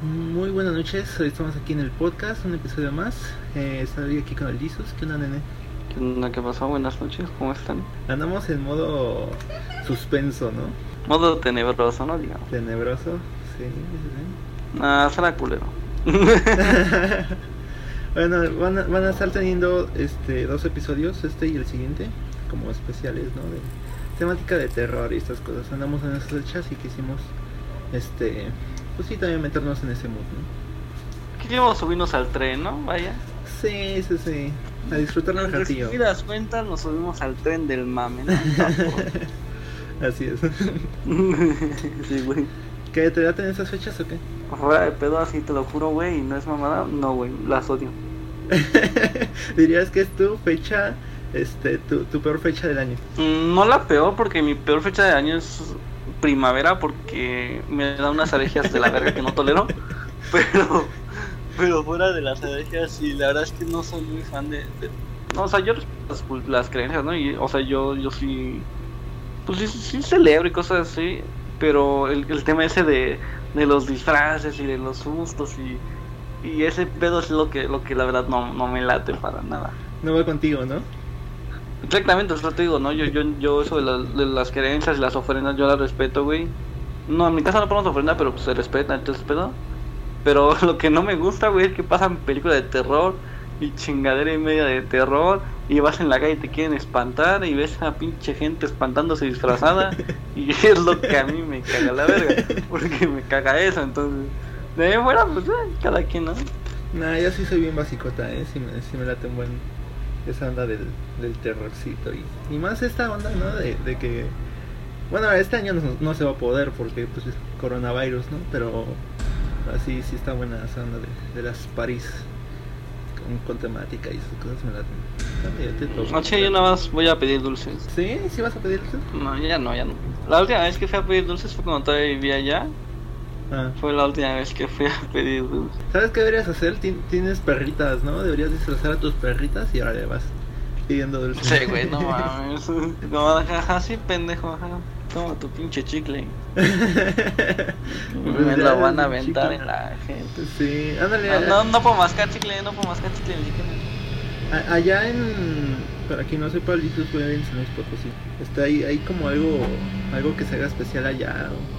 Muy buenas noches, hoy estamos aquí en el podcast, un episodio más. Eh, estoy aquí con el Jesus, ¿qué onda, nene? ¿Qué onda? ¿Qué pasó? Buenas noches, ¿cómo están? Andamos en modo suspenso, ¿no? Modo tenebroso, ¿no? Digamos. Tenebroso, sí, sí, Ah, será culero. bueno, van a, van a estar teniendo este dos episodios, este y el siguiente, como especiales, ¿no? De temática de terror y estas cosas. Andamos en esas fechas y quisimos, este, pues sí, también meternos en ese mood, ¿no? Queríamos subirnos al tren, ¿no? Vaya. Sí, sí, sí. A disfrutarlo un En ratillo. resumidas cuentas, nos subimos al tren del mame, ¿no? Así es. sí, güey. ¿Qué te daten esas fechas o qué? De pedo, así te lo juro, güey, no es mamada. No, güey, las odio. Dirías que es tu fecha, este, tu, tu peor fecha del año. Mm, No la peor, porque mi peor fecha de año es primavera, porque me da unas alergias de la verga que no tolero. Pero, pero fuera de las alergias, y la verdad es que no soy muy fan de. no, o sea, yo las, las creencias, ¿no? Y, o sea, yo, yo sí. Pues sí, sí celebro y cosas así, pero el, el tema ese de, de los disfraces y de los sustos y. Y ese pedo es lo que, lo que la verdad no, no me late para nada. No va contigo, ¿no? Exactamente, eso te digo, ¿no? Yo, yo, yo eso de, la- de las creencias y las ofrendas, yo las respeto, güey. No, en mi casa no ponemos ofrenda, pero pues se respeta, entonces pedo. Pero lo que no me gusta, güey, es que pasan películas de terror y chingadera y media de terror y vas en la calle y te quieren espantar y ves a pinche gente espantándose disfrazada y es lo que a mí me caga la verga, porque me caga eso, entonces... De ahí fuera, pues, eh, cada quien, ¿no? Nah, yo sí soy bien basicota, ¿eh? Sí me, sí me late un buen esa onda del, del terrorcito. Y, y más esta onda, ¿no? De, de que... Bueno, este año no, no se va a poder porque pues es coronavirus, ¿no? Pero así sí está buena esa onda de, de las París con, con temática y esas cosas me teto. Noche yo nada más voy a pedir dulces. ¿Sí? ¿Sí vas a pedir eso? No, ya no, ya no. La última vez que fui a pedir dulces fue cuando todavía vivía allá. Ah. Fue la última vez que fui a pedir dulces. ¿Sabes qué deberías hacer? Tien- Tienes perritas, ¿no? Deberías disfrazar a tus perritas y ahora le vas pidiendo dulces. Sí, güey, no mames. No, ajá, sí, pendejo, ajá. Toma tu pinche chicle. Me lo van a aventar en la gente. Sí, ándale. No, no, no puedo mascar chicle, no puedo mascar chicle. allá en. Para quien no sepa, Lizus fue en San Luis Potosí. Está ahí, hay como algo algo que se haga especial allá o,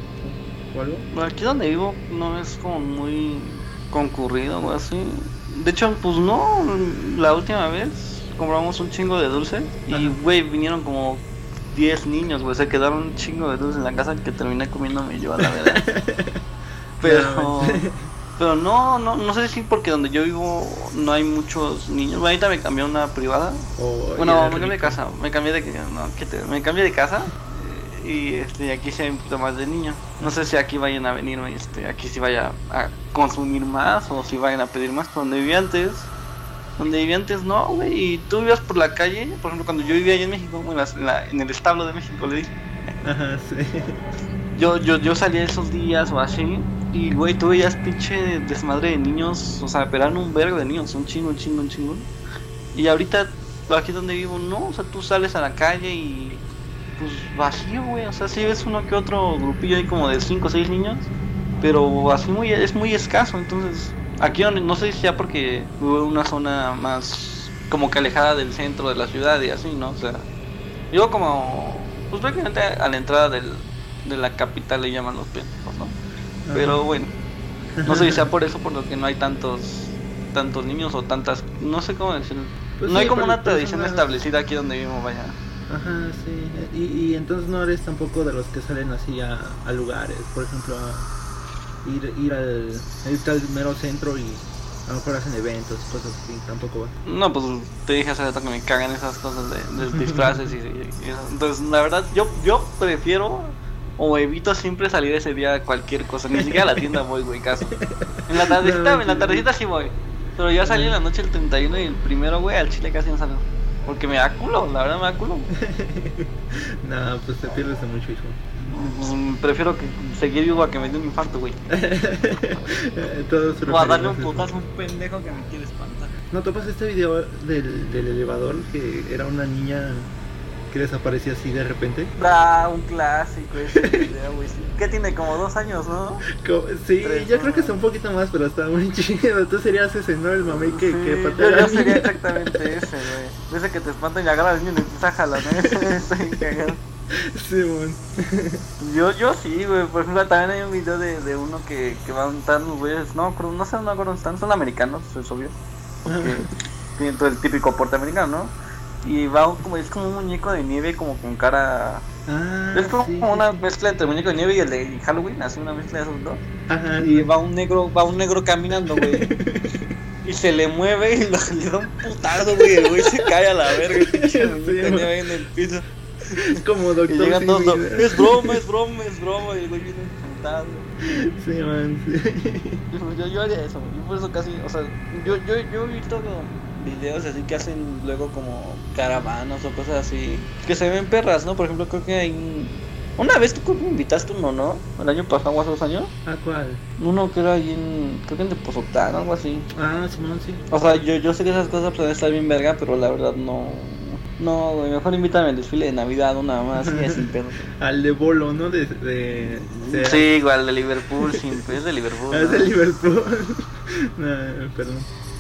o algo. Bueno, Aquí donde vivo no es como muy concurrido o así. De hecho, pues no, la última vez compramos un chingo de dulces y, güey, vinieron como 10 niños, güey, se quedaron un chingo de dulces en la casa que terminé comiéndome yo a la verdad. Pero, pero no, no, no sé si porque donde yo vivo no hay muchos niños. Bueno, ahorita me cambié a una privada. Bueno, me cambié de casa, me cambié de no, ¿qué te- me cambié de casa y este aquí sí hay un poquito más de niños. No sé si aquí vayan a venir, este, aquí sí vaya a consumir más o si vayan a pedir más. Donde vivía antes, donde vivía antes no, güey. Y tú vivías por la calle, por ejemplo, cuando yo vivía allá en México, en, las- en la- en el establo de México, le dije. Ajá, sí. Yo, yo, yo salía esos días o así y, güey, tú veías pinche desmadre de niños, o sea, pero eran un vergo de niños, un chingo, un chingo, un chingo. Y ahorita, aquí donde vivo, no, o sea, tú sales a la calle y, pues, vacío, güey, o sea, sí ves uno que otro grupillo ahí como de 5 o 6 niños, pero así muy, es muy escaso, entonces, aquí donde, no sé si ya porque en una zona más como que alejada del centro de la ciudad y así, ¿no? O sea, vivo como, pues prácticamente a la entrada del, de la capital le llaman los pendejos, ¿no? Pero bueno, no sé si sea por eso por lo que no hay tantos tantos niños o tantas, no sé cómo decirlo. Pues no hay como una tradición personas- establecida aquí donde vivo, vaya. Ajá, sí. Y, y entonces no eres tampoco de los que salen así a, a lugares, por ejemplo, a ir, ir al, ir al mero centro y a lo mejor hacen eventos, cosas así, tampoco va. No, pues te dije hace rato que me cagan esas cosas de, de disfraces y, y- y eso. Entonces, la verdad, yo, yo prefiero o evito siempre salir ese día a cualquier cosa. Ni siquiera a la tienda voy, güey, caso. En la tardecita, en la tardecita sí voy. Pero ya salí en la noche el 31 y el primero, güey, al chile casi no salgo. Porque me da culo, la verdad me da culo. no, pues te pierdes de mucho, hijo. Pues, mm, prefiero que seguir vivo a que me dé un infarto, güey. Todos O a darle un putazo a un pendejo que me quiere espantar. ¿No topas este video del, del elevador que era una niña que desaparecía así de repente. Ah, un clásico ese video, güey. ¿Qué tiene? Como dos años, ¿no? Como- sí, Tres, yo ¿no? creo que es un poquito más, pero está muy chido. Tú serías ese, ¿no? El mamey que, Sí, que patea yo sería exactamente ese, güey. Ese que te espantan y agarra al niño y le empieza a jalar, cagado. Simón. Yo, yo sí, güey. Por ejemplo, también hay un video de, de uno que, que van tan güeyes. No, no sé, no acuerdo están. Son americanos, es obvio. Porque tienen todo el típico porte americano, ¿no? Y va como, es como un muñeco de nieve, como con cara. Ah, es como sí, una sí, mezcla entre el muñeco de nieve y el de Halloween, así una mezcla de esos dos. Ajá, Y va un negro, va un negro caminando, güey. Y se le mueve y lo- le da un putazo, güey. El güey se cae a la verga, de Sí, nieve en el piso. como Y doctor. llegan sin todos, vida. es broma, es broma, es broma. Y el güey viene emputado. Sí, man, sí. Yo, yo haría eso, yo por eso casi, o sea, yo, yo, yo he visto como videos así que hacen luego como caravanas o cosas así, que se ven perras, ¿no? Por ejemplo, creo que hay un- una vez tú me invitaste uno, ¿no? El año pasado hace dos años, ¿A cuál? uno que era ahí en, creo que en Tepoztlán o algo así. Ah, Simón, sí. O sea, yo, yo sé que esas cosas pueden estar bien verga, pero la verdad no, no, mejor invítame al desfile de Navidad una más sin pedo. Al de Bolo, ¿no? De. de, de- Sí, igual de Liverpool, sin, es de Liverpool. Ah, es de Liverpool. no, perdón.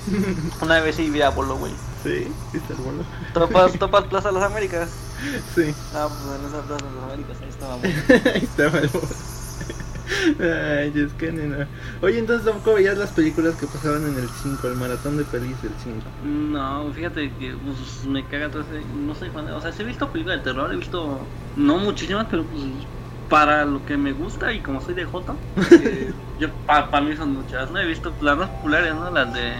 Una vez sí vi a Bolo, güey. Sí, está el Bolo. Topas, topas Plaza Las Américas. Sí. Ah, pues en esa Plaza de las Américas, ahí estábamos. Ahí estaba el Bolo. Ay, es que nena. Oye, entonces tampoco veías las películas que pasaban en el 5, el maratón de pelis del 5. No, fíjate que pues, me caga todo ese. No fan de. O sea, sí he visto películas de terror, he visto. No muchísimas, pero pues. Para lo que me gusta y como soy de Joto, eh, yo para mí son muchas, ¿no? He visto las más populares, ¿no? Las de.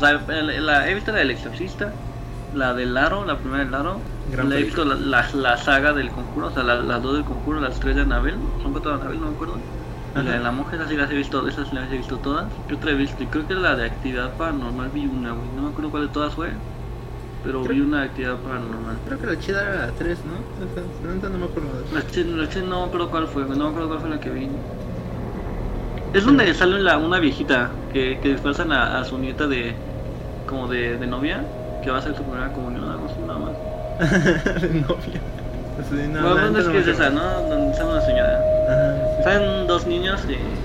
O sea, el- la- he visto la del Exorcista, la del Aro, la primera del Aro. Gran la he visto la, la, la saga del conjuro, o sea, la- las dos del conjuro, las tres de Anabel. Son cuatro de Anabel, no me acuerdo. La de la monja, esas sí las he visto, esas las he visto todas. ¿Qué otra he visto? Y creo que la de actividad paranormal vi una, güey. No me acuerdo cuál de todas fue. Pero Creo- vi una de actividad paranormal. Creo que la chida era la 3, ¿no? La neta no me acuerdo. La che, la che no me acuerdo cuál fue, güey. No me acuerdo cuál fue la que vi. Es donde sale la, una viejita que, que disfrazan a, a su nieta de. Como de, de novia. Que va a ser su primera comunión, algo así, nada más. de novia. Sí, no, bueno, la ¿dónde neta es no que es esa, no? Donde sale una señora. Ajá. Salen dos niños y.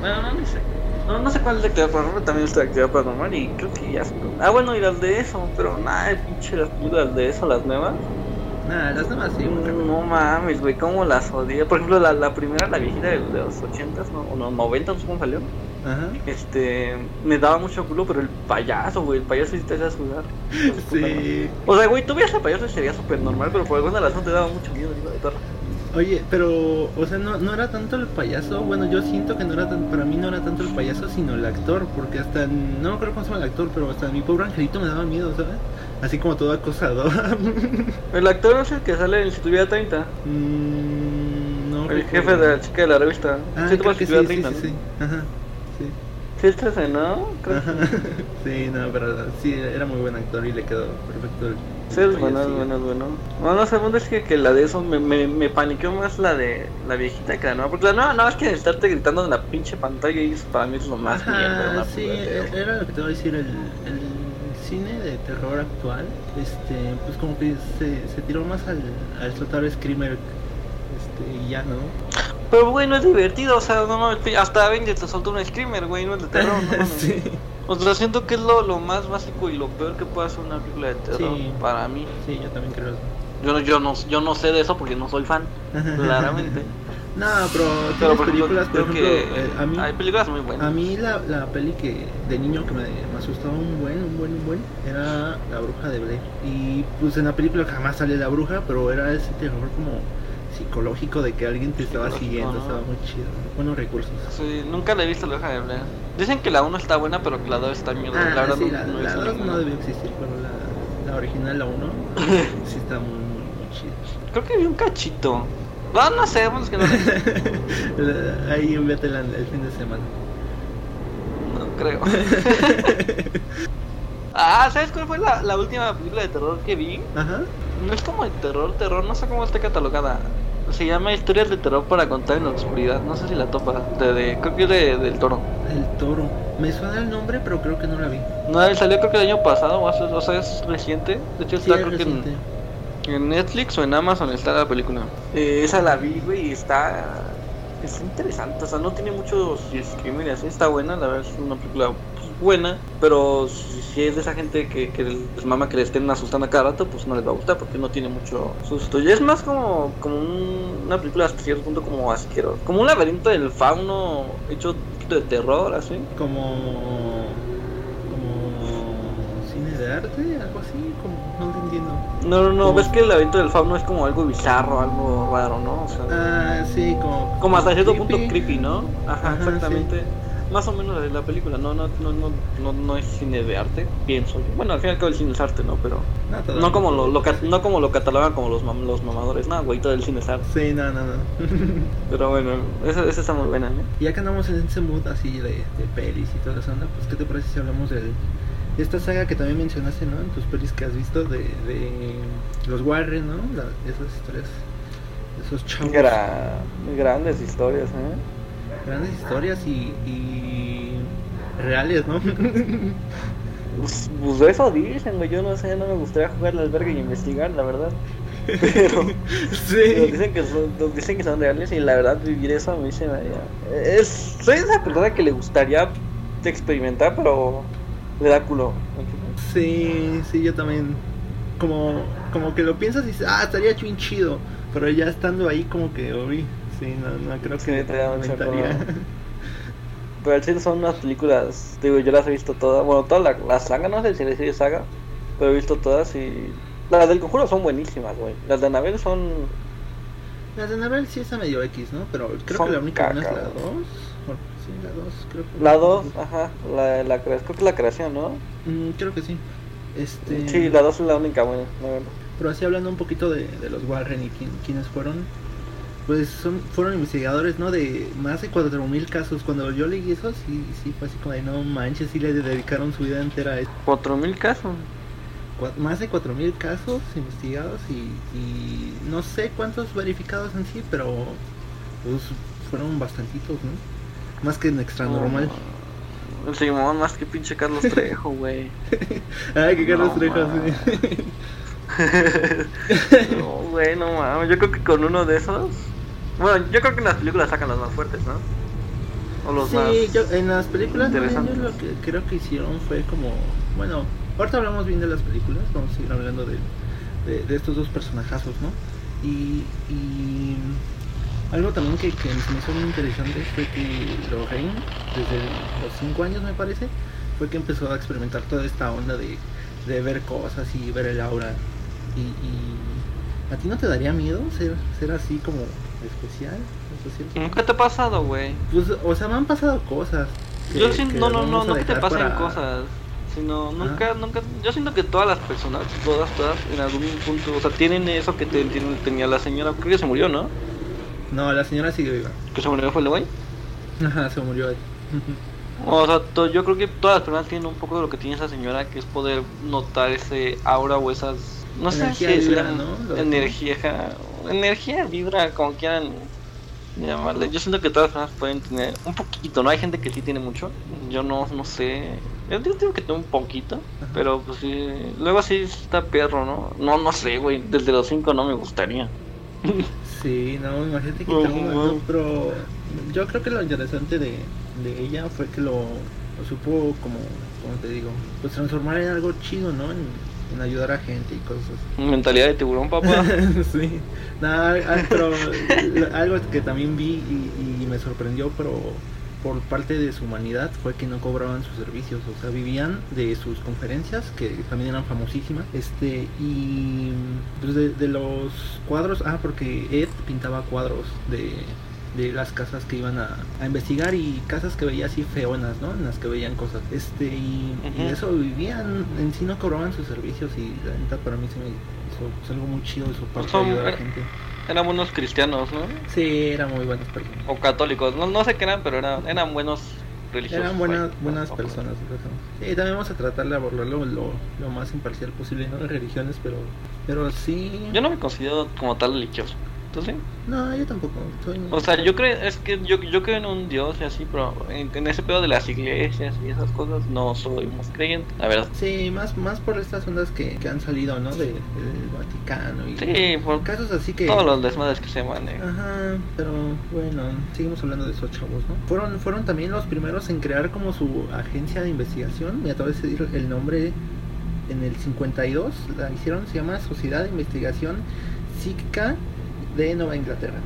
Bueno, no, ni sé. No, no sé cuál es de actividad paranormal, también es de actividad paranormal y creo que ya. Ah, bueno, y las de eso, pero nada, pinche las películas de eso, las nuevas. Nah, las demás sí, cabrón. No mames, güey, cómo las odié. Por ejemplo, la, la primera, la viejita de, de los 80s, ¿no? o no, 90, no sé cómo salió. Ajá. Este. Me daba mucho culo, pero el payaso, güey, el payaso sí te hacía sudar. Sí. O sea, güey, tú veías al payaso y sería súper normal, pero por alguna razón te daba mucho miedo, hijo de. Oye, pero, o sea, no, no era tanto el payaso. Bueno, yo siento que no era tan, para mí no era tanto el payaso, sino el actor. Porque hasta, no me acuerdo cómo se llama el actor, pero hasta mi pobre angelito me daba miedo, ¿sabes? Así como todo acosador. El actor es el que sale en Si tuviera 30. Mm, no El recuerdo. jefe de la chica de la revista. Ah, sí, creo que sí, tuviera sí, 30, sí, ¿no? sí. Ajá. Sí. Sí, es ese, ¿no? Creo Sí, no, pero sí, era muy buen actor y le quedó perfecto el. Sí, es bueno, es bueno, es bueno. No, no, segundo es que, que la de eso me, me, me paniqueó más la de la viejita que la nueva. Porque la nueva, nada más que estarte gritando en la pinche pantalla y eso para mí es lo más mierda Ajá, una sí, de era lo que te voy a decir, el, el cine de terror actual, este, pues como que se, se tiró más al, al explotar Screamer, este, y ya, ¿no? Pero, güey, no es divertido, o sea, no mames, hasta Avengers te soltó un screamer, güey, no es de terror, no mames. sí, O sea, siento que es lo, lo más básico y lo peor que puede hacer una película de terror Sí. para mí. sí, yo también creo eso. Yo, no- yo, no, yo no sé de eso porque no soy fan, claramente. No, pero Pero, ejemplo, películas, por ejemplo, que eh, a mí, hay películas muy buenas. a mí la, la peli que de niño que me, me asustaba un buen, un buen, un buen, era La Bruja de Blair. Y pues en la película jamás sale la bruja, pero era ese terror como psicológico de que alguien te estaba siguiendo, estaba muy chido. Buenos recursos. Sí, nunca la he visto la hoja de Blair. Dicen que la 1 está buena, pero que la 2 está mierda. Ah, la verdad sí, no, la, no la no debió existir, pero la, la original, la 1, sí está muy, muy, muy chida. Creo que vi un cachito. No, no sé, bueno, es que no vi. Ahí vétela el fin de semana. No creo. ah, ¿sabes cuál fue la, la última película de terror que vi? Ajá. No es como de terror, terror, no sé cómo está catalogada. Se llama Historias de terror para contar en la oscuridad. No sé si la topa. De, de- creo que es de, del toro. El toro. Me suena el nombre, pero creo que no la vi. No, salió creo que el año pasado, o, hace- o sea, es reciente. De hecho, Sí, está es creo que. ¿En Netflix o en Amazon está la película? Eh, esa la vi, güey, y está. Es interesante, o sea, no tiene muchos crímenes, está buena, la verdad es una película pues, buena, pero si, es de esa gente que, que les mama que le estén asustando a cada rato, pues no les va a gustar porque no tiene mucho susto. Y es más como, como un- una película hasta cierto punto como asquerosa, como un laberinto del fauno hecho un poquito de terror, así. Como. De arte, algo así, como. No te entiendo. No, no, no, ves que el laberinto del fauno es como algo bizarro, algo raro, ¿no? O sea, Ah, sí, como. como hasta cierto punto creepy. ¿no? Ajá, Ajá, exactamente. Más o menos de la película, no, no, no, no, no, no es cine de arte, pienso yo. Bueno, al fin y al cabo el cine es arte, ¿no? Pero No, como lo, lo ca- no como lo catalogan como los, mam- los mamadores, no, güey, todo el cine es arte. Sí, no, no, no. Pero bueno, esa, esa está muy buena, ¿no? ya que andamos en ese mood así de, de pelis y toda esa onda, pues ¿qué te parece si hablamos del- de esta saga que también mencionaste, ¿no? En tus pelis que has visto de, de los Warren, ¿no? La- esas historias, esos chavos. Gra- grandes historias, ¿eh? Grandes historias y, y reales, ¿no? Pues, pues eso dicen, güey, yo no sé, no me gustaría jugar al albergue y investigar, la verdad. Pero... Pero sí. dicen que son, dicen que son reales y la verdad vivir eso a mí se me haría. Es, soy esa persona que le gustaría experimentar, pero le da culo. Sí, sí, yo también. Como, como que lo piensas y dices, ah, estaría bien chido. Pero ya estando ahí, como que, uy, sí, no, no creo Sí, que te da culo. Pero al chile son unas películas, digo, yo las he visto todas. Bueno, toda la, la saga, no sé si le sigue saga, pero he visto todas y. Las del conjuro son buenísimas, güey. Las de Anabel son. La de Anabel sí está medio X, ¿no? Pero creo Son que la única buena es caca, la 2. güey. Sí, la 2, creo que. La 2, ajá, la, la, cre- creo que es la creación, ¿no? Mm, creo que sí. Este, Sí, la 2 es la única la verdad. Pero así hablando un poquito de, de los Warren y quién, quiénes fueron, pues son, fueron investigadores, ¿no? De más de 4.000 casos. Cuando yo leí eso, sí, sí fue así como de no manches, sí le dedicaron su vida entera a esto. 4000 casos. Más de 4.000 casos investigados y, y no sé cuántos verificados en sí, pero pues fueron bastantitos, ¿no? Más que en extra normal. Simón más que pinche Carlos Trejo, güey. Ay, que Carlos No, Trejo, sí. no, güey, no mames. Yo creo que con uno de esos. Bueno, yo creo que en las películas sacan los más fuertes, ¿no? O los Sí, más. yo, en las películas ¿no? interesantes. ellos lo que creo que hicieron fue como, bueno, ahorita hablamos bien de las películas, vamos a seguir hablando de, de, de estos dos personajazos, ¿no? Y, y algo también que, que me hizo muy interesante fue que Lorraine, desde los 5 años me parece, fue que empezó a experimentar toda esta onda de, de ver cosas y ver el aura. Y, y ¿a ti no te daría miedo ser, ser así como especial? ¿Qué te ha pasado, güey? Pues, o sea, me han pasado cosas. que- Yo siento, no, no, no, no que te pasen para- cosas, sino nunca, nunca, yo siento que todas las personas, todas, todas, en algún punto, o sea, tienen eso que te, tenía la señora, creo que se murió, ¿no? No, la señora sigue viva. Que se murió fue el güey. Ajá, se murió ahí. O sea, to- yo creo que todas las personas tienen un poco de lo que tiene esa señora, que es poder notar ese aura o esas, no sé Energía si vibra, ¿no? Energía, energía, vibra, como quieran llamarle. Yo siento que todas las personas pueden tener un poquito, ¿no? Hay gente que sí tiene mucho, yo no, no sé, yo digo, que tengo un poquito, Ajá. pero pues sí, luego sí está perro, ¿no? No, no sé, güey, desde los cinco no me gustaría. Sí, no, imagínate que Oh, wow. ¿no? Pero yo creo que lo interesante de, de ella fue que lo, lo supo como, como te digo, pues transformar en algo chido, ¿no? En, en ayudar a gente y cosas así. Mentalidad de tiburón, papá. sí, nada, pero algo que también vi y, y me sorprendió, pero por parte de su humanidad fue que no cobraban sus servicios, o sea, vivían de sus conferencias, que también eran famosísimas, este, y pues de, de los cuadros, ah, porque Ed pintaba cuadros de, de las casas que iban a, a investigar y casas que veía así feonas, ¿no? En las que veían cosas, este, y, y de Ujú. eso vivían, en sí no cobraban sus servicios y la neta para mí se me hizo pues, algo muy chido de su parte Son- ayudar a la eh, gente. Eran buenos cristianos, ¿no? Sí, eran muy buenas personas. O católicos, no, no sé qué eran, pero eran, eran buenos religiosos. Eran buenas, buenas O- personas. Sí, también vamos a tratar de abordarlo lo, lo más imparcial posible, ¿no? De religiones, pero, pero sí. Yo no me considero como tal religioso. ¿Tú sí? No, yo tampoco. Soy... O sea, yo creo, es que yo, yo creo en un Dios y así, pero en, en ese pedo de las iglesias y esas cosas no soy muy creyente, la verdad. Sí, más, más por estas ondas que, que han salido, ¿no? De, del Vaticano y Sí, por casos así que... todos los desmadres que se manejan. Ajá, pero bueno, seguimos hablando de esos chavos, ¿no? Fueron, fueron también los primeros en crear como su agencia de investigación, me atrevo a decir el nombre en el 52, la hicieron, se llama Sociedad de Investigación Psíquica de Nueva Inglaterra.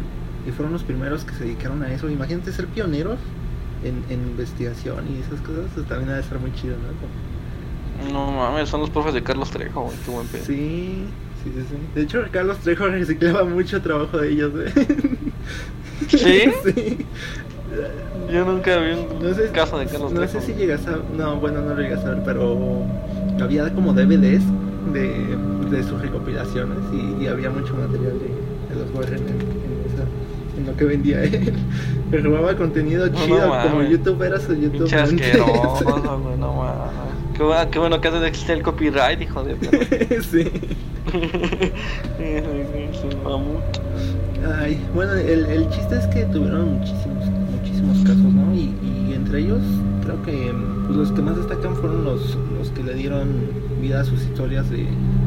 Y fueron los primeros que se dedicaron a eso. Imagínate ser pioneros en, en investigación y esas cosas, pues, también ha de estar muy chido, ¿no? No mames, son los profes de Carlos Trejo, güey, qué buen pedo. Sí, sí, sí, sí. De hecho, Carlos Trejo reciclaba mucho trabajo de ellos, ¿eh? ¿Sí? sí. Yo nunca vi un No sé, caso de Carlos no Trejo. sé si llegas a. No, bueno, no lo llegas a ver, pero había como DVDs de, de sus recopilaciones y, y había mucho material de los en, en esa- en lo que vendía él. Me robaba contenido No, chido, no como. YouTube era su YouTube. Asqueroso, güey, no mames. Qué bueno, qué bueno que antes de existe el copyright, hijo de perro. sí. Ay, bueno, el, el chiste es que tuvieron muchísimos, muchísimos casos, ¿no? Y, y entre ellos, creo que pues, los que más destacan fueron los, los que le dieron vida a sus historias de,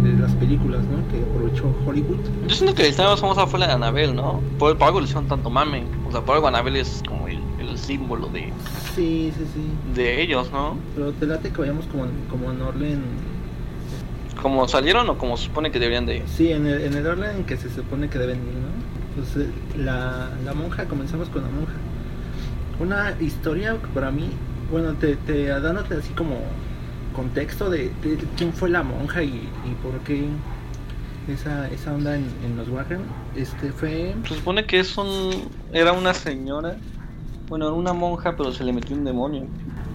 de las películas, ¿no? Que aprovechó Hollywood. Yo siento que la historia más famosa fue la de Anabel, ¿no? Por, por algo le hicieron tanto mame. O sea, por algo Anabel es como el, el símbolo de, Sí, sí, sí. de ellos, ¿no? Pero te late que vayamos como, en- como en orden. Como salieron o como se supone que deberían de ir. Sí, en el, en el orden en que se supone que deben ir, ¿no? Pues eh, la, la monja, comenzamos con la monja. Una historia que para mí, bueno, te, te dándote así como contexto de, de quién fue la monja y, y por qué esa, esa onda en, en los Warren, este fue... Se supone que es un. Era una señora. Bueno, era una monja, pero se le metió un demonio.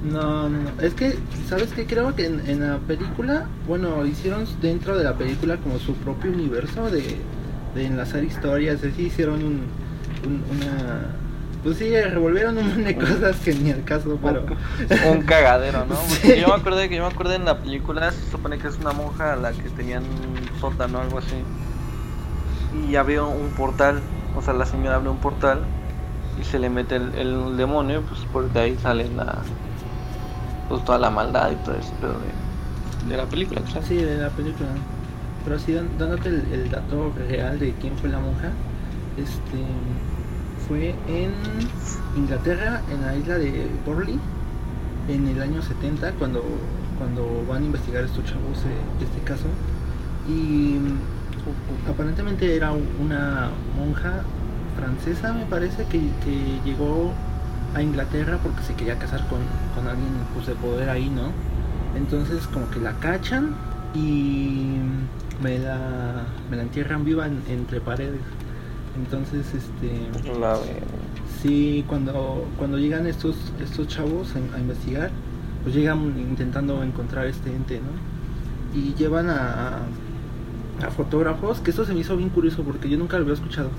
No, no, no. Es que, ¿sabes qué? Creo que en, en la película, bueno, hicieron dentro de la película como su propio universo de, de enlazar historias. Así hicieron un, un- una. Pues sí, revolvieron un montón de cosas que ni al caso, pero. Un cagadero, ¿no? Sí. Yo me acuerdo que yo me acuerdo en la película se supone que es una monja a la que tenían un sótano o algo así. Y había un portal, o sea, la señora abre un portal y se le mete el, el demonio, pues por de ahí sale la pues toda la maldad y todo ese pedo de, de la película, claro. Sí, de la película. Pero así dan- dándote el, el dato real de quién fue la monja, este fue en Inglaterra, en la isla de Borley, en el año 70, cuando, cuando van a investigar estos chavos eh, este caso. Y mm, aparentemente era un- una monja francesa, me parece, que, que llegó a Inglaterra porque se quería casar con, con alguien pues, de poder ahí, ¿no? Entonces como que la cachan y me la, me la entierran viva en- entre paredes. Entonces, este, La- sí, cuando, cuando llegan estos, estos chavos a, a investigar, pues llegan intentando encontrar este ente, ¿no? Y llevan a, a fotógrafos, que esto se me hizo bien curioso porque yo nunca lo había escuchado,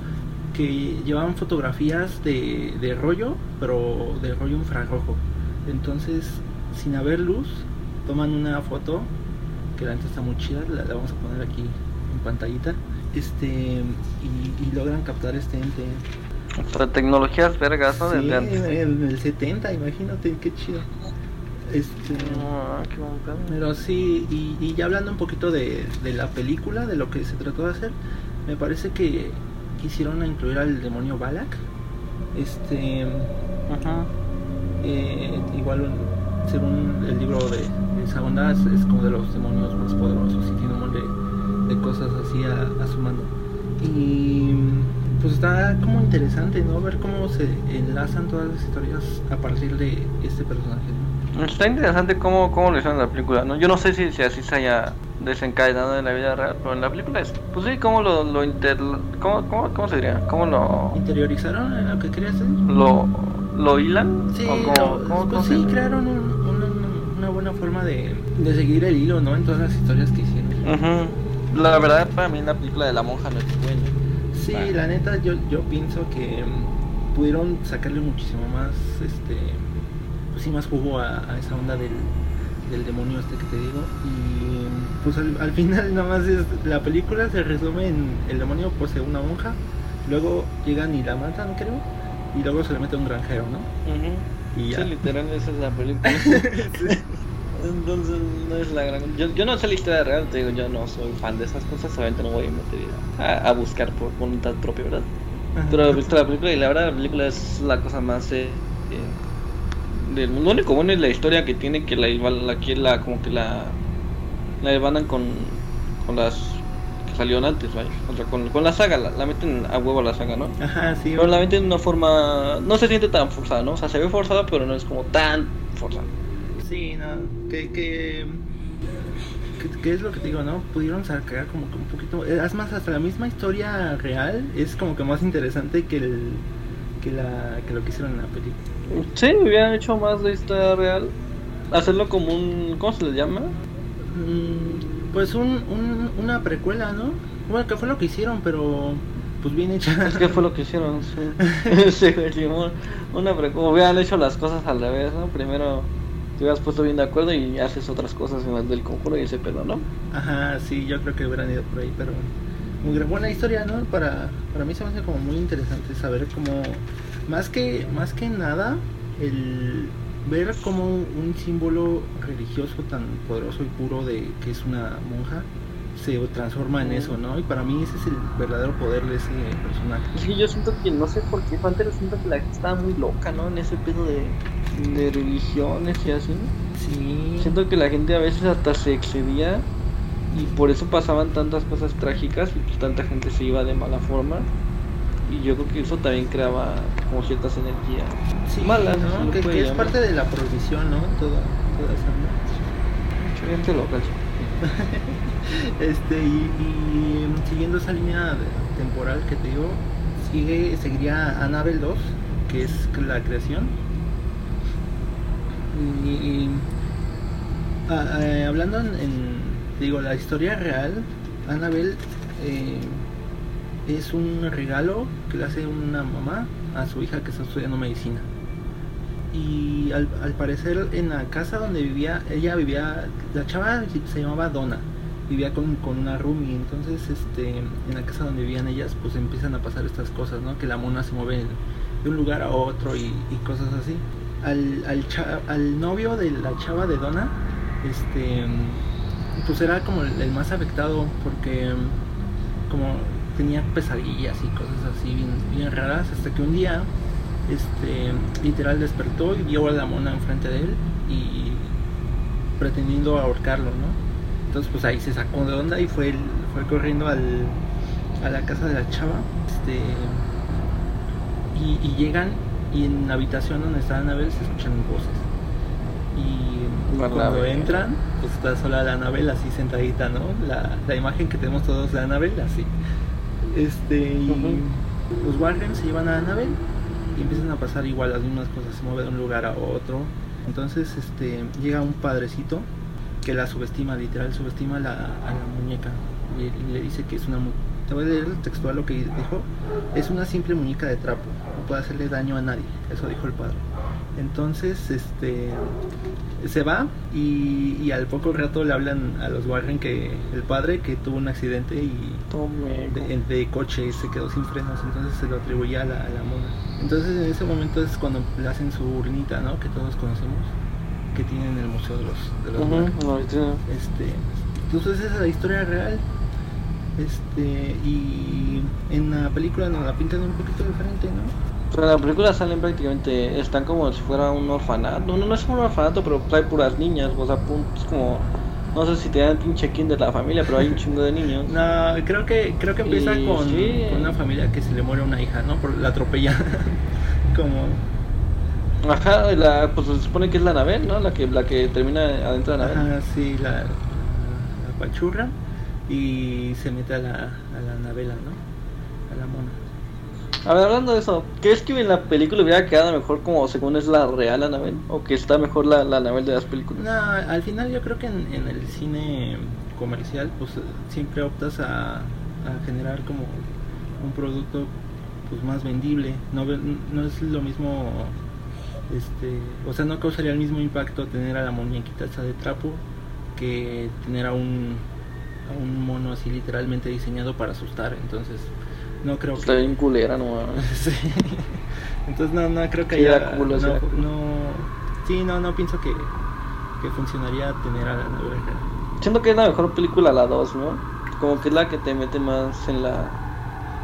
que llevaban fotografías de, de rollo, pero de rollo infrarrojo. Entonces, sin haber luz, toman una foto, que la neta está muy chida, la, la vamos a poner aquí en pantallita, este, y, y logran captar este ente. sea, tecnologías vergas, ¿no? Sí, en el 70, imagínate, qué chido. Este, Ah, qué pero sí, y, y ya hablando un poquito de, de la película, de lo que se trató de hacer, me parece que quisieron incluir al demonio Balak. Este, Ajá. eh, igual, según el libro de, de es, como de los demonios más poderosos y tiene de, cosas así a, a su mano. Y pues está como interesante, ¿no? Ver cómo se enlazan todas las historias a partir de este personaje. ¿no? Está interesante cómo, cómo lo hicieron en la película, ¿no? Yo no sé si, si así se haya desencadenado en la vida real, pero en la película es, pues sí, cómo lo, lo inter... ¿cómo, cómo, ¿Cómo se diría? ¿Cómo lo... ¿Interiorizaron en lo que quería hacer? lo, lo hilan? Sí, ¿O cómo- lo- cómo- pues sí, crearon un- una, una- buena forma de, de seguir el hilo, ¿no? En todas las historias que hicieron. Ujú. La verdad, para mí la película de la monja no es buena. Sí, Vale. la neta, yo, yo pienso que mm, pudieron sacarle muchísimo más, este, pues sí, más jugo a, a esa onda del, del demonio este que te digo. Y mm, pues al, al final nada más es, la película se resume en el demonio posee una monja Luego llegan y la matan, creo. Y luego se le mete un granjero, ¿no? Y ya. Sí, literal, esa es la película. Entonces no es la gran... Yo, yo no sé la historia real, te digo, yo no soy fan de esas cosas, solamente no voy a meter a, a buscar por voluntad propia, ¿verdad? Pero he visto la película y la verdad la película es la cosa más eh, eh, del mundo. Lo único bueno es la historia que tiene que la, la, que la como que la la debandan con, con las que salieron antes, vaya. O sea, con, con la saga, la, meten a huevo a la saga, ¿no? Ajá, sí. Pero la meten de una forma. No se siente tan forzada, ¿no? O sea, se ve forzada, pero no es como tan forzada. Sí, no. Que. que... ¿Qué es lo que te digo, no? Pudieron sacar como que un poquito. Es más, hasta la misma historia real es como que más interesante que el. que, la, que lo que hicieron en la película. Sí, hubieran hecho más de historia real. Hacerlo como un. ¿Cómo se le llama? Mm, pues un, una precuela, ¿no? Bueno, que fue lo que hicieron, pero pues bien hecha. Es que fue lo que hicieron, sí. sí, una precuela. Hubieran hecho las cosas al revés, ¿no? Primero te hubieras puesto bien de acuerdo y haces otras cosas en las del conjuro y ese pedo, ¿no? Ajá, sí, yo creo que hubieran ido por ahí, pero muy buena historia, ¿no? Para, para mí se me hace como muy interesante saber cómo, más que, más que nada, el ver como un símbolo religioso tan poderoso y puro de que es una monja se transforma en eso, ¿no? Y para mí ese es el verdadero poder de ese personaje. Sí, yo siento que, no sé por qué, antes siento que la gente estaba muy loca, ¿no? En ese pedo de, de religiones y así. Sí. Siento que la gente a veces hasta se excedía y por eso pasaban tantas cosas trágicas y pues tanta gente se iba de mala forma. Y yo creo que eso también creaba como ciertas energías sí, malas, ¿no? Que, es parte de la prohibición, ¿no? Toda, toda esa. Mucha gente loca, este, y, siguiendo esa línea temporal que te digo, sigue, seguiría Annabelle 2, que es la creación. Y, ah, eh, hablando en, digo, la historia real, Annabelle eh, es un regalo que le hace una mamá a su hija que está estudiando medicina. Y al, al parecer en la casa donde vivía, ella vivía, la chava se llamaba Donna vivía con, con una roomie, entonces este, en la casa donde vivían ellas pues empiezan a pasar estas cosas, ¿no? Que la mona se mueve de un lugar a otro y, cosas así. Al, al, al, novio de la chava de Donna, este, pues era como el, más afectado porque como tenía pesadillas y cosas así bien, bien raras, hasta que un día este, literal despertó y vio a la mona enfrente de él y pretendiendo ahorcarlo, ¿no? Entonces pues ahí se sacó de onda y fue, fue corriendo al, a la casa de la chava. Este, y, llegan y en la habitación donde está Anabel se escuchan voces. Y cuando entran, pues está sola la Anabel así sentadita, ¿no? La, la imagen que tenemos todos de Anabel así. Este, y los Warren se llevan a Anabel y empiezan a pasar igual las mismas cosas, se mueve de un lugar a otro. Entonces este, llega un padrecito que la subestima, literal subestima la, a la muñeca y, le dice que es una te voy a leer textual lo que dijo es una simple muñeca de trapo no puede hacerle daño a nadie eso dijo el padre. Entonces este se va y, al poco rato le hablan a los Warren que el padre que tuvo un accidente y de, de, coche se quedó sin frenos entonces se lo atribuía a la, a la mona. Entonces en ese momento es cuando le hacen su urnita no que todos conocemos que tienen en el Museo de los, este, Entonces esa es la historia real. Este, y en la película nos la pintan un poquito diferente, ¿no? Pero en la película salen prácticamente, están como si fuera un orfanato. No, no, es un orfanato, pero hay puras niñas. O sea, es como no sé si te dan un check-in de la familia, pero hay un chingo de niños. No, creo que creo que empieza con, una familia que se le muere una hija, ¿no? Por la atropella. como Ajá, la, pues se supone que es la Anabel, ¿no? La que, la que termina adentro de la Anabel. Ajá, sí, la, la, pachurra y se mete a la, a la Anabela, ¿no? A la mona. A ver, hablando de eso, ¿crees que en la película hubiera quedado mejor como según es la real Anabel? ¿O que está mejor la, la Anabel de las películas? No, al final yo creo que en, en el cine comercial pues siempre optas a, a generar como un producto pues más vendible. No, no es lo mismo este, o sea, no causaría el mismo impacto tener a la muñequita esa de trapo que tener a un, un mono así literalmente diseñado para asustar. Entonces, no creo Está que... bien culera, no. Sí. Entonces no, no creo que Sí, haya... culo, sí no, culo. no- sí, no, no pienso que, que funcionaría tener a la nave. Siento que es la mejor película la 2, ¿no? Como que es la que te mete más en la,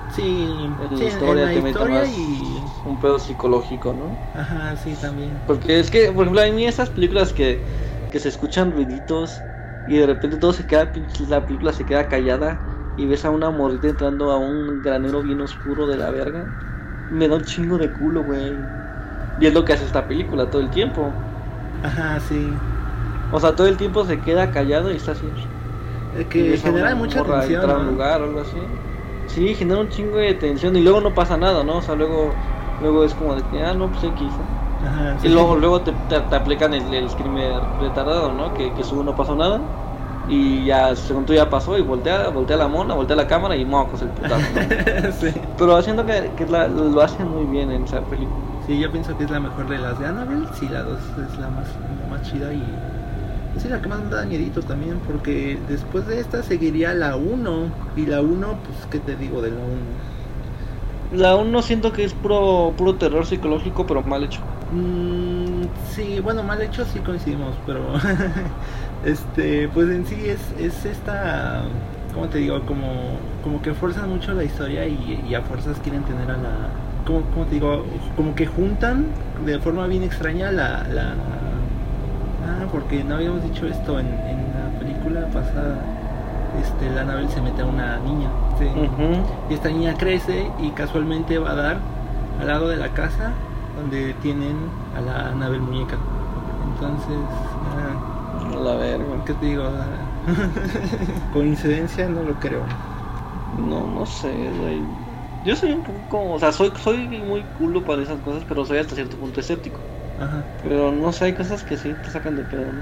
Sí, en sí, la historia, en te la mete historia más y... un pedo psicológico, ¿no? Ajá, sí, también. Porque es que, por ejemplo, a mí esas películas que, que se escuchan ruiditos y de repente todo se queda, la película se queda callada y ves a una morrita entrando a un granero bien oscuro de la verga, me da un chingo de culo, güey. Y es lo que hace esta película todo el tiempo. Ajá, sí. O sea, todo el tiempo se queda callado y está así. Eh, Y Que genera mucha tensión. entrar a un ¿no? lugar o algo así. Sí, genera un chingo de tensión y luego no pasa nada, ¿no? O sea, luego, luego es como de que, ah, no, pues X. ¿no? Ajá, Y sí. luego, luego te, te, te aplican el, el screamer retardado, ¿no? Que, que su no pasó nada. Y ya, según tú ya pasó, y voltea, voltea la mona, voltea la cámara y mocos el putazo, ¿no? sí. Pero haciendo que, que la- lo hacen muy bien en esa película. Sí, yo pienso que es la mejor de las de Annabelle. Sí, la 2 es la más, la más chida y es la que más me da miedito también. Porque después de esta seguiría la 1. Y la 1, pues, ¿qué te digo de la 1? La 1 siento que es puro, puro terror psicológico, pero mal hecho. Mm, sí, bueno, mal hecho sí coincidimos, pero este, pues en sí es, es esta, ¿cómo te digo? Como, como que fuerzan mucho la historia y, y a fuerzas quieren tener a la, ¿cómo, cómo te digo? Como que juntan de forma bien extraña la, la, ah, porque no habíamos dicho esto en, en la película pasada, este, la Anabel se mete a una niña, sí. Y esta niña crece y casualmente va a dar al lado de la casa donde tienen a la Anabel muñeca. Entonces, ah, La verga. ¿qué te digo? Coincidencia no lo creo. No, no sé, güey. Yo soy un poco como, o sea, soy, soy muy culo para esas cosas, pero soy hasta cierto punto escéptico. Ajá. Pero no sé, hay cosas que sí te sacan de pedo, ¿no?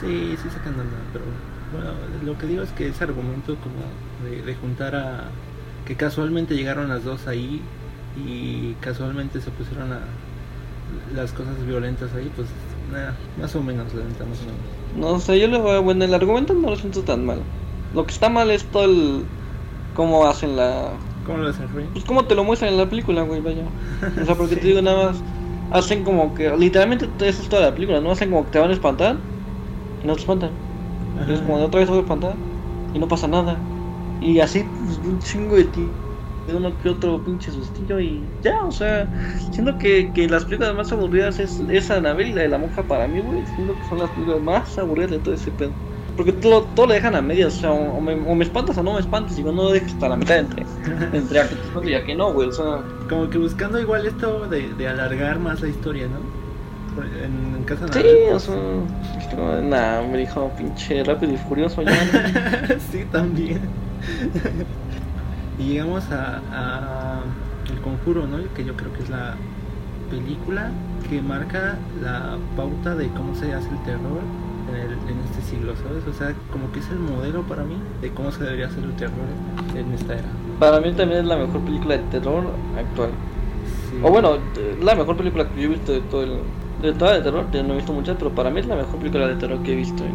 Sí, sí sacan onda, pero bueno, lo que digo es que ese argumento como de, de juntar a que casualmente llegaron las dos ahí y casualmente se pusieron a las cosas violentas ahí, pues nada, más o menos, la neta, más o menos. No sé, yo le voy a... Bueno, el argumento no lo siento tan mal. Lo que está mal es todo el... Cómo hacen la... ¿Cómo lo desarrollan? Pues cómo te lo muestran en la película, güey, vaya. O sea, porque Sí. te digo nada más... Hacen como que... Literalmente eso es toda la película, ¿no? Hacen como que te van a espantar y no te espantan. Y es como de otra vez voy a espantar y no pasa nada. Y así, pues, un chingo de ti. De uno que otro pinche sustillo y ya, o sea, siento que, que las películas más aburridas es esa Anabel y la de la monja para mí, güey. Siento que son las películas más aburridas de todo ese pedo. Porque todo, todo le dejan a medias, o sea, o, o me, o me espantas o no me espantas, y no lo dejas hasta la mitad entre, entre a que te espanto y a que no, güey, o sea. Como que buscando igual esto de, de alargar más la historia, ¿no? En, en casa de Sí, o sea, es como, nah, me dijo pinche rápido y furioso ya. sí, también. Y llegamos a, a El Conjuro, ¿no? Que yo creo que es la película que marca la pauta de cómo se hace el terror en, el- en este siglo, ¿sabes? O sea, como que es el modelo para mí de cómo se debería hacer el terror en esta era. Para mí también es la mejor película de terror actual. Sí. O bueno, la mejor película que yo he visto de todo el. De toda de terror, no he visto muchas, pero para mí es la mejor película de terror que he visto en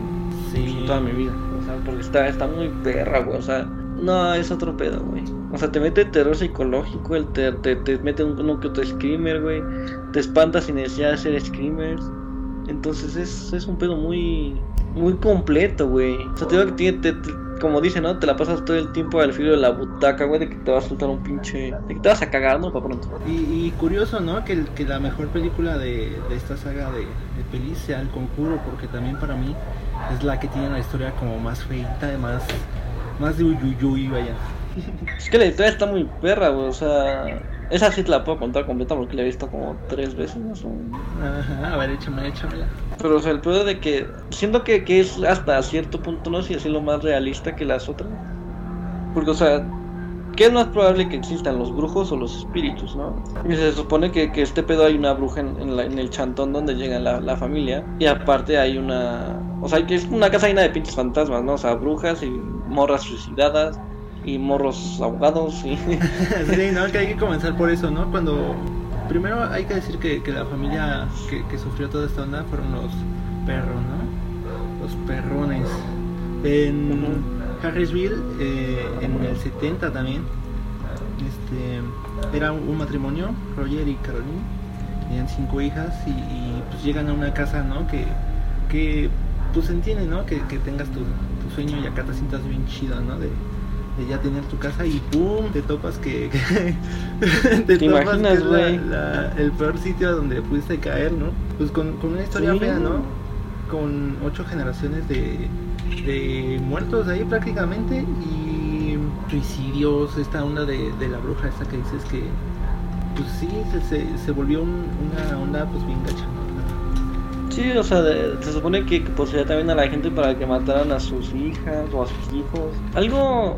sí. toda mi vida. O sea, porque está, está muy perra, güey. O sea, no, es otro pedo, güey. O sea, te mete terror psicológico, el te, te, te mete un, uno que otro screamer, güey. Te espanta sin necesidad de ser screamers. Entonces es, es un pedo muy muy completo, güey. O sea, te digo que tiene, te- como dice, ¿no? Te la pasas todo el tiempo al filo de la butaca, güey, de que te va a soltar un pinche... De que te vas a cagar, ¿no? Para pronto. Y, y curioso, ¿no? Que, que la mejor película de, de esta saga de, de pelis sea El Conjuro, porque también para mí es la que tiene la historia como más feita, más, más de uyuyuy, vaya. Es que la historia está muy perra, güey. O sea, esa sí te la puedo contar completa porque la he visto como tres veces más o menos. Ajá, a ver, échame, échamela. Pero, o sea, el pedo de que siento que, que es hasta cierto punto, no sé si decirlo más realista que las otras. Porque, o sea, ¿qué es más probable que existan, los brujos o los espíritus, no? Y se supone que, que este pedo hay una bruja en, en la- en el chantón donde llega la, la familia. Y aparte hay una. O sea, que es una casa llena de pinches fantasmas, ¿no? O sea, brujas y morras suicidadas y morros ahogados y. sí, ¿no? Que hay que comenzar por eso, ¿no? Cuando... Primero hay que decir que, que la familia que, que sufrió toda esta onda fueron los perros, ¿no? Los perrones. En Harrisville, eh, en el 70 también, este, era un matrimonio, Roger y Caroline, tenían cinco hijas y, y, pues llegan a una casa, ¿no? Que, que pues entiende, ¿no? Que, que tengas tu, sueño y acá te sientas bien chido, ¿no? De, de ya tener tu casa y ¡pum! te topas que, que te, ¿Te topas imaginas, que es la- güey? la- el peor sitio donde pudiste caer, ¿no? Pues con, con una historia Sí. fea, ¿no? Con ocho generaciones de, de muertos ahí prácticamente y suicidios, esta onda de, de la bruja esta que dices que pues sí, se, se, se volvió un- una onda pues bien gacha, ¿no? Sí, o sea, de- se supone que, poseía también a la gente para que mataran a sus hijas o a sus hijos. Algo,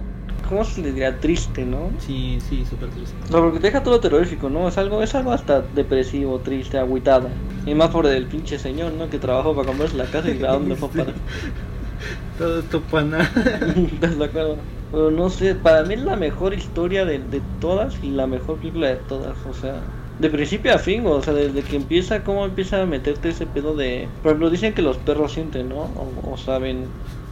¿cómo se le diría? Triste, ¿no? Sí, sí, súper triste. O sea, porque te deja todo terrorífico, ¿no? Es algo, es algo hasta depresivo, triste, agüitado. Y más por el pinche señor, ¿no? Que trabajó para comprarse la casa y a dónde fue para. Todo esto pana. ¿Estás de acuerdo? Pero no sé, para mí es la mejor historia de, de todas y la mejor película de todas, o sea, de principio a fin, o sea, desde que empieza, cómo empieza a meterte ese pedo de... Por ejemplo, dicen que los perros sienten, ¿no? O, o saben,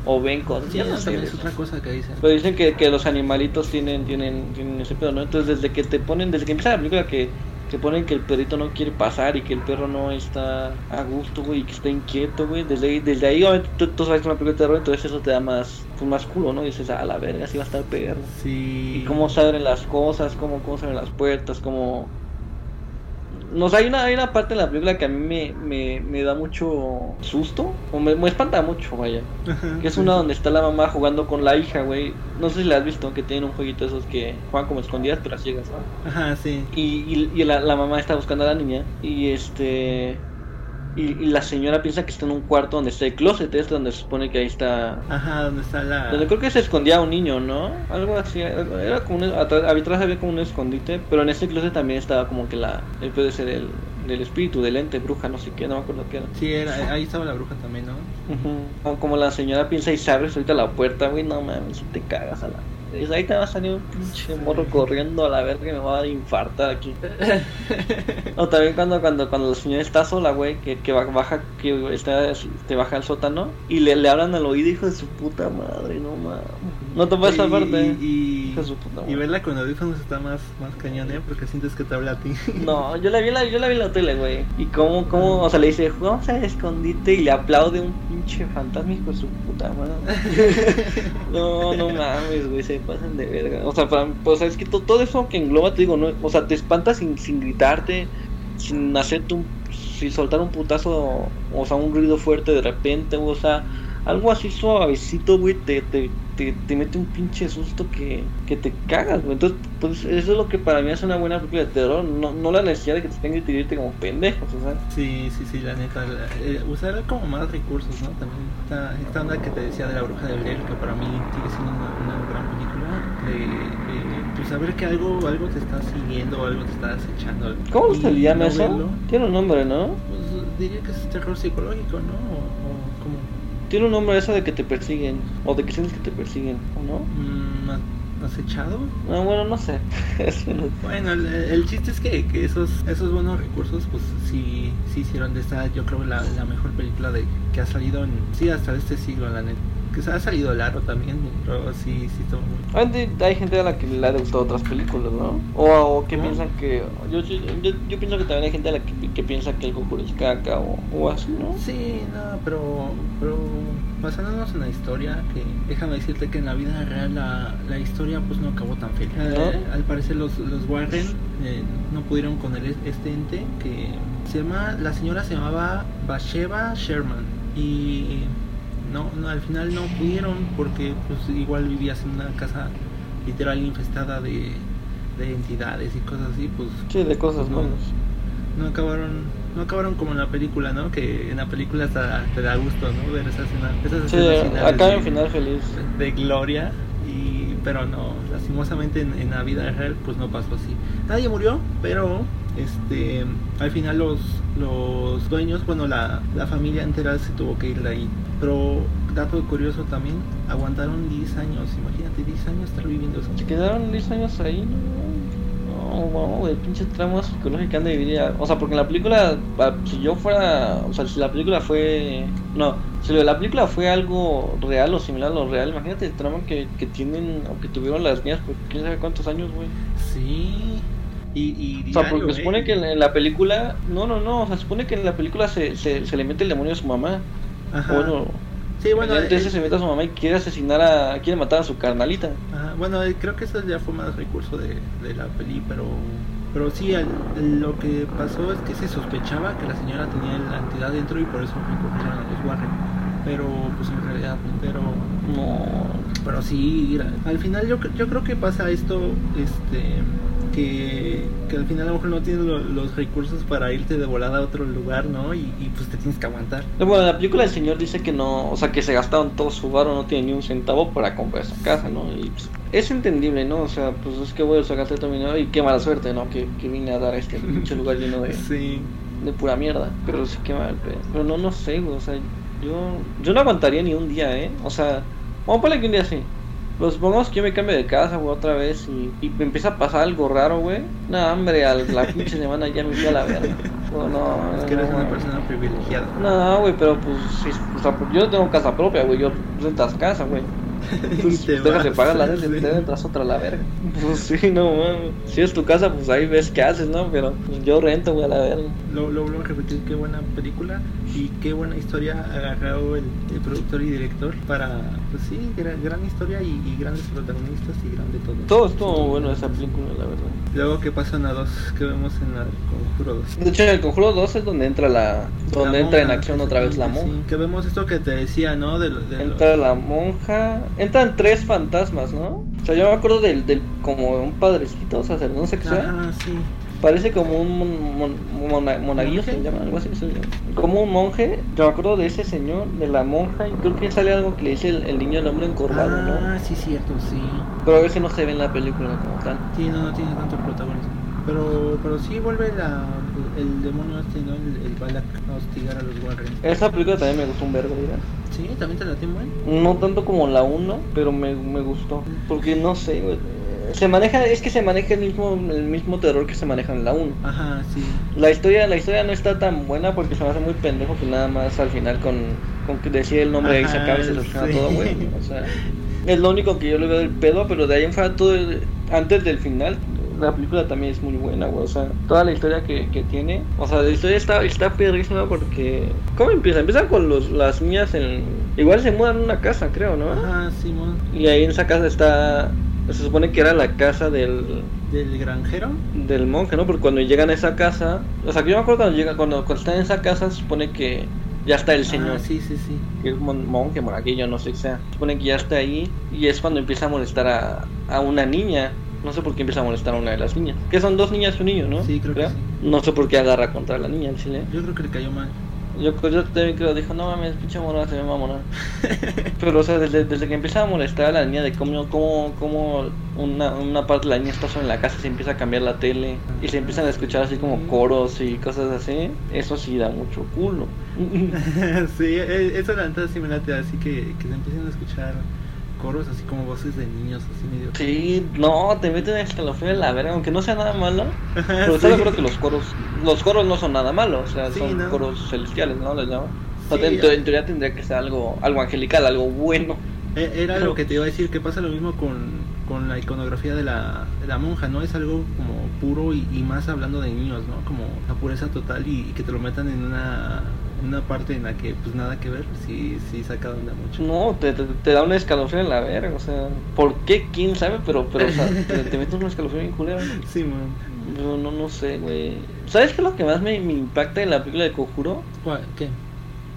o ven cosas, Sí, no sé. es eso. otra cosa que dicen. Pero dicen que, que los animalitos tienen, tienen, tienen ese pedo, ¿no? Entonces desde que te ponen, desde que empieza la película que te ponen que el perrito no quiere pasar y que el perro no está a gusto, güey, y que está inquieto, güey, desde ahí, desde ahí obviamente tú, tú sabes que una película de terror, entonces eso te da más, pues más culo, ¿no? dices, a la verga, así va a estar perro. Sí. Y cómo se abren las cosas, cómo, cómo se abren las puertas, cómo... No sé, hay una, hay una parte en la película que a mí me, me, me da mucho susto, o me, me espanta mucho, vaya. Ajá, Que es sí, una donde está la mamá jugando con la hija, güey. No sé si la has visto, que tienen un jueguito de esos que juegan como escondidas, pero a ciegas, ¿no? Ajá, sí. Y, y, y la, la mamá está buscando a la niña y este... Y, y la señora piensa que está en un cuarto donde está el closet, este donde se supone que ahí está... Ajá, donde está la. Donde creo que se escondía un niño, ¿no? Algo así, era como un, atrás, atrás había como un escondite, pero en ese closet también estaba como que la, el puede ser el, del espíritu, del ente, bruja, no sé qué, no me acuerdo qué era. Sí, era, ahí estaba la bruja también, ¿no? Ujú. Como, como la señora piensa y se abre ahorita la puerta, güey, no mames, te cagas a la. Dices, Ahí te va a salir un pinche morro corriendo a la verga que me va a infartar aquí. O también cuando cuando cuando la señora está sola, güey, que, que ba- baja, que está, te baja al sótano y le, le hablan al oído, hijo de su puta madre, no mames. No te puedes Y- parte. Y, verla con audífonos está más, más cañón, ¿eh? Porque sientes que te habla a ti. No, yo la vi la, yo la vi en la tele, güey. Y cómo, cómo, o sea, le dice, vamos al escondite y le aplaude un pinche fantasma hijo de su puta madre. No, no mames, güey, se pasan de verga. O sea, para, pues es que to- todo eso que engloba, te digo, no, o sea, te espantas sin, sin gritarte, sin hacerte un, sin soltar un putazo, o sea, un ruido fuerte de repente, o sea, algo así suavecito, güey, te, te, te mete un pinche susto que, que te cagas, güey. Entonces, pues eso es lo que para mí es una buena película de terror, no, no la necesidad de que te tengas que irte como pendejos, o sea. Sí, sí, sí, la neta. eh, usar como más recursos, ¿no? También esta, esta onda que te decía de la bruja de Blair, que para mí sigue siendo una, una gran película. De, de, pues saber que algo, algo te está siguiendo, algo te está acechando. ¿Cómo se le llama no eso? verlo, Tiene un nombre, ¿no? Pues diría que es terror psicológico, ¿no? Tiene un nombre eso de que te persiguen, o de que sientes que te persiguen, ¿o no? mm, acechado. Ah, bueno, no sé. No- Bueno, el, el chiste es que, que esos esos buenos recursos, pues sí, sí hicieron de esta, yo creo, la, la mejor película de que ha salido en, sí, hasta este siglo, la neta. Que se ha salido largo también, pero sí, sí, estuvo muy... Obviamente hay gente a la que le ha gustado otras películas, ¿no? O, o que ¿No? piensan que... Yo, yo, yo, yo pienso que también hay gente a la que, que piensa que el conjuro es caca o, o así, ¿no? Sí, no, pero, pero basándonos en la historia, que déjame decirte que en la vida real la, la historia pues no acabó tan feliz. Eh, al parecer los, los Warren eh, no pudieron con el, este ente que se llama, la señora se llamaba Basheva Sherman y no, no, al final no pudieron porque pues igual vivías en una casa literal infestada de, de entidades y cosas así, pues Sí, de cosas No. malas. no acabaron no acabaron como en la película no que en la película hasta te da gusto no ver esas escenas esas Sí, escenas acá en final feliz. de gloria y pero no lastimosamente en, en la vida real pues no pasó así nadie murió pero este al final los los dueños bueno la, la familia entera se tuvo que ir de ahí pero dato curioso también aguantaron 10 años imagínate 10 años estar viviendo eso Se quedaron 10 años ahí, ¿no? no, güey, pinche trama psicológica han de vivir. O sea, porque en la película, si yo fuera, o sea, si la película fue, no, si lo de la película fue algo real o similar a lo real, imagínate el trama que, que tienen o que tuvieron las niñas por quién sabe cuántos años, güey. Sí. Y, y O sea, porque diario, se supone ¿eh? que en la película, no, no, no, o sea, se supone que en la película se, se, se le mete el demonio a su mamá. Ajá. Bueno, sí, bueno, eh, se mete a su mamá y quiere asesinar a, quiere matar a su carnalita. Ajá, bueno, eh, creo que eso ya fue más recurso de, de la peli, pero pero sí, al- lo que pasó es que se sospechaba que la señora tenía la entidad dentro y por eso recogieron a los Warren. Pero pues en realidad, pero No, pero sí, al final yo, yo creo que pasa esto, este que, que al final a lo mejor no tienes lo- los recursos para irte de volada a otro lugar, ¿no? Y, y, pues te tienes que aguantar. No, Bueno, la película el señor dice que no, o sea, que se gastaron todo su varo, no tiene ni un centavo para comprar esa casa, ¿no? Y pues, es entendible, ¿no? O sea, pues es que voy a sacar todo mi dinero y qué mala suerte, ¿no? Que, que vine a dar a este pinche lugar lleno de, Sí. de pura mierda. Pero sí que mal. Pero no, no sé, güey, o sea, yo, yo no aguantaría ni un día, ¿eh? O sea, vamos a ponerle que un día sí. Pues supongamos que yo me cambio de casa, güey, otra vez y, y me empieza a pasar algo raro, güey. No, hombre, a la pinche semana ya me fui a la verga. No, no, Es que no, eres una persona privilegiada. No, güey, pero pues, o sea, pues, yo no tengo casa propia, güey, yo rentas casa, güey. Pues, te dejas de pagar la renta y te entras otra la verga. Pues sí, no, mames. Si es tu casa, pues ahí ves qué haces, ¿no? Pero pues, yo rento, güey, a la verga. Lo, lo vuelvo a repetir, qué buena película y qué buena historia agarró el, el productor y director para, pues sí, gran, gran historia y, y grandes protagonistas y grande todo. Todo estuvo bueno esa película, la verdad. Luego, ¿qué pasa en la 2? ¿Qué vemos en la Conjuro 2? De hecho, en el Conjuro 2 es donde entra la. donde La entra en monja, acción otra vez la monja. Sí, que vemos esto que te decía, ¿no? De, de Entra la monja. Entran tres fantasmas, ¿no? O sea, yo me acuerdo del. del como un padrecito, o sea, no sé qué sea. Ajá, sí. Parece como un mon- mon- mona- monaguillo, se llama, algo así se llama. Como un monje. Yo me acuerdo de ese señor, de la monja, y creo que sale algo que le dice el, el niño al hombre encorvado, ¿no? Ah, sí, cierto, sí. Pero ese no se ve en la película como tal. Sí, no, no tiene tanto protagonismo. Pero, pero sí vuelve la, el demonio este, ¿no? El, el Balak a hostigar a los Warren. Esa película también me gustó un vergo, mira. Sí, también te. No tanto como la 1, pero me, me gustó. Porque no sé, güey. Se maneja, es que se maneja el mismo, el mismo terror que se maneja en la 1. Ajá, sí. La historia, la historia no está tan buena porque se me hace muy pendejo que nada más al final con, con que decir el nombre se Ajá, acaba y se soluciona sí. todo, güey. O sea, es lo único que yo le veo del pedo, pero de ahí en fuera todo el- antes del final, la película también es muy buena, güey. O sea, toda la historia que, que tiene, o sea, la historia está, está perrísima porque ¿cómo empieza? Empieza con los, las niñas en igual se mudan a una casa, creo, ¿no? Ajá, Simón. Y ahí en esa casa está se supone que era la casa del Del granjero. del monje, ¿no? Porque cuando llegan a esa casa, o sea, que yo me acuerdo cuando llega, cuando, cuando están en esa casa, se supone que ya está el señor, Ah, sí, sí, sí. que es mon- monje, monaguillo, no sé qué sea. Se supone que ya está ahí y es cuando empieza a molestar a, a una niña. No sé por qué empieza a molestar a una de las niñas. Que son dos niñas y un niño, ¿no? Sí, creo que sí. No sé por qué agarra contra la niña en chile. Yo creo que le cayó mal. Yo, yo también creo, dijo, no mames, pinche mona, se me va a morar. Pero, o sea, desde, desde que empieza a molestar a la niña de cómo, cómo, cómo una, una parte de la niña está sola en la casa y se empieza a cambiar la tele y se empiezan a escuchar así como coros y cosas así, eso sí da mucho culo. sí, e- eso la sí me late, así que, que se empiecen a escuchar coros así como voces de niños, así medio. Sí, no, te meten a escalofrío en la verga, aunque no sea nada malo. Pero Sí. acuerdo que los coros, los coros no son nada malos, o sea, Sí, son ¿no? coros celestiales, ¿no? Les llaman. O sea, Sí, en, en teoría tendría que ser algo, algo angelical, algo bueno. E- Era lo que te iba a decir, que pasa lo mismo con, con la iconografía de la, de la monja, ¿no? Es algo como puro y, y más hablando de niños, ¿no? Como la pureza total y, y que te lo metan en una, en una parte en la que pues nada que ver, sí, sí saca onda mucho. No, te, te, te da un escalofrío en la verga, o sea, ¿por qué? ¿Quién sabe? Pero, pero, o sea, te, te metes un escalofrío bien culero. Sí, man. Yo no, no sé, güey. ¿Sabes qué es lo que más me, me impacta en la película de Conjuro? ¿Cuál? ¿Qué?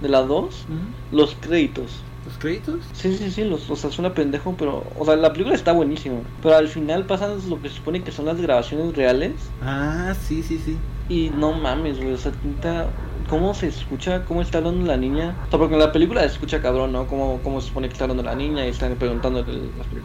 De la 2, ¿Ujú? los créditos. ¿Los créditos? Sí, sí, sí, los, o sea, suena pendejo, pero, o sea, la película está buenísima. Pero al final pasan lo que se supone que son las grabaciones reales. Ah, sí, sí, sí. Y no mames, güey, o sea, neta, ¿cómo se escucha? ¿Cómo está hablando la niña? O sea, porque en la película se escucha cabrón, ¿no? ¿Cómo, cómo se supone que está hablando la niña? Y están preguntando,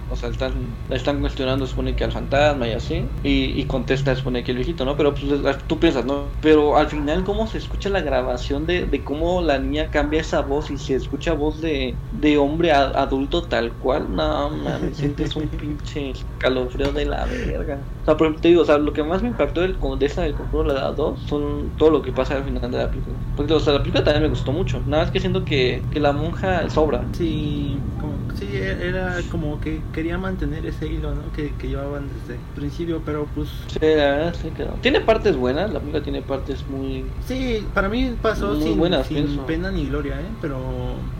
o sea, están, la están cuestionando, se supone que al fantasma y así. Y, y contesta, se supone que el viejito, ¿no? Pero pues tú piensas, ¿no? Pero al final, ¿cómo se escucha la grabación de, de cómo la niña cambia esa voz y se escucha voz de, de hombre a- adulto tal cual? No mames, sientes un pinche escalofrío de la verga. sea, por ejemplo, te digo, o sea, lo que más me impactó del, de esta del conjuro de la 2 son todo lo que pasa al final de la película. Porque, o sea, la película también me gustó mucho. Nada más que siento que, que la monja sobra. Sí, como, sí, era como que quería mantener ese hilo, ¿no? Que, que llevaban desde el principio, pero pues... Sí, la sí. Tiene partes buenas, la película tiene partes muy... Sí, para mí pasó Muy sin, buenas, sin pienso. pena ni gloria, ¿eh? Pero,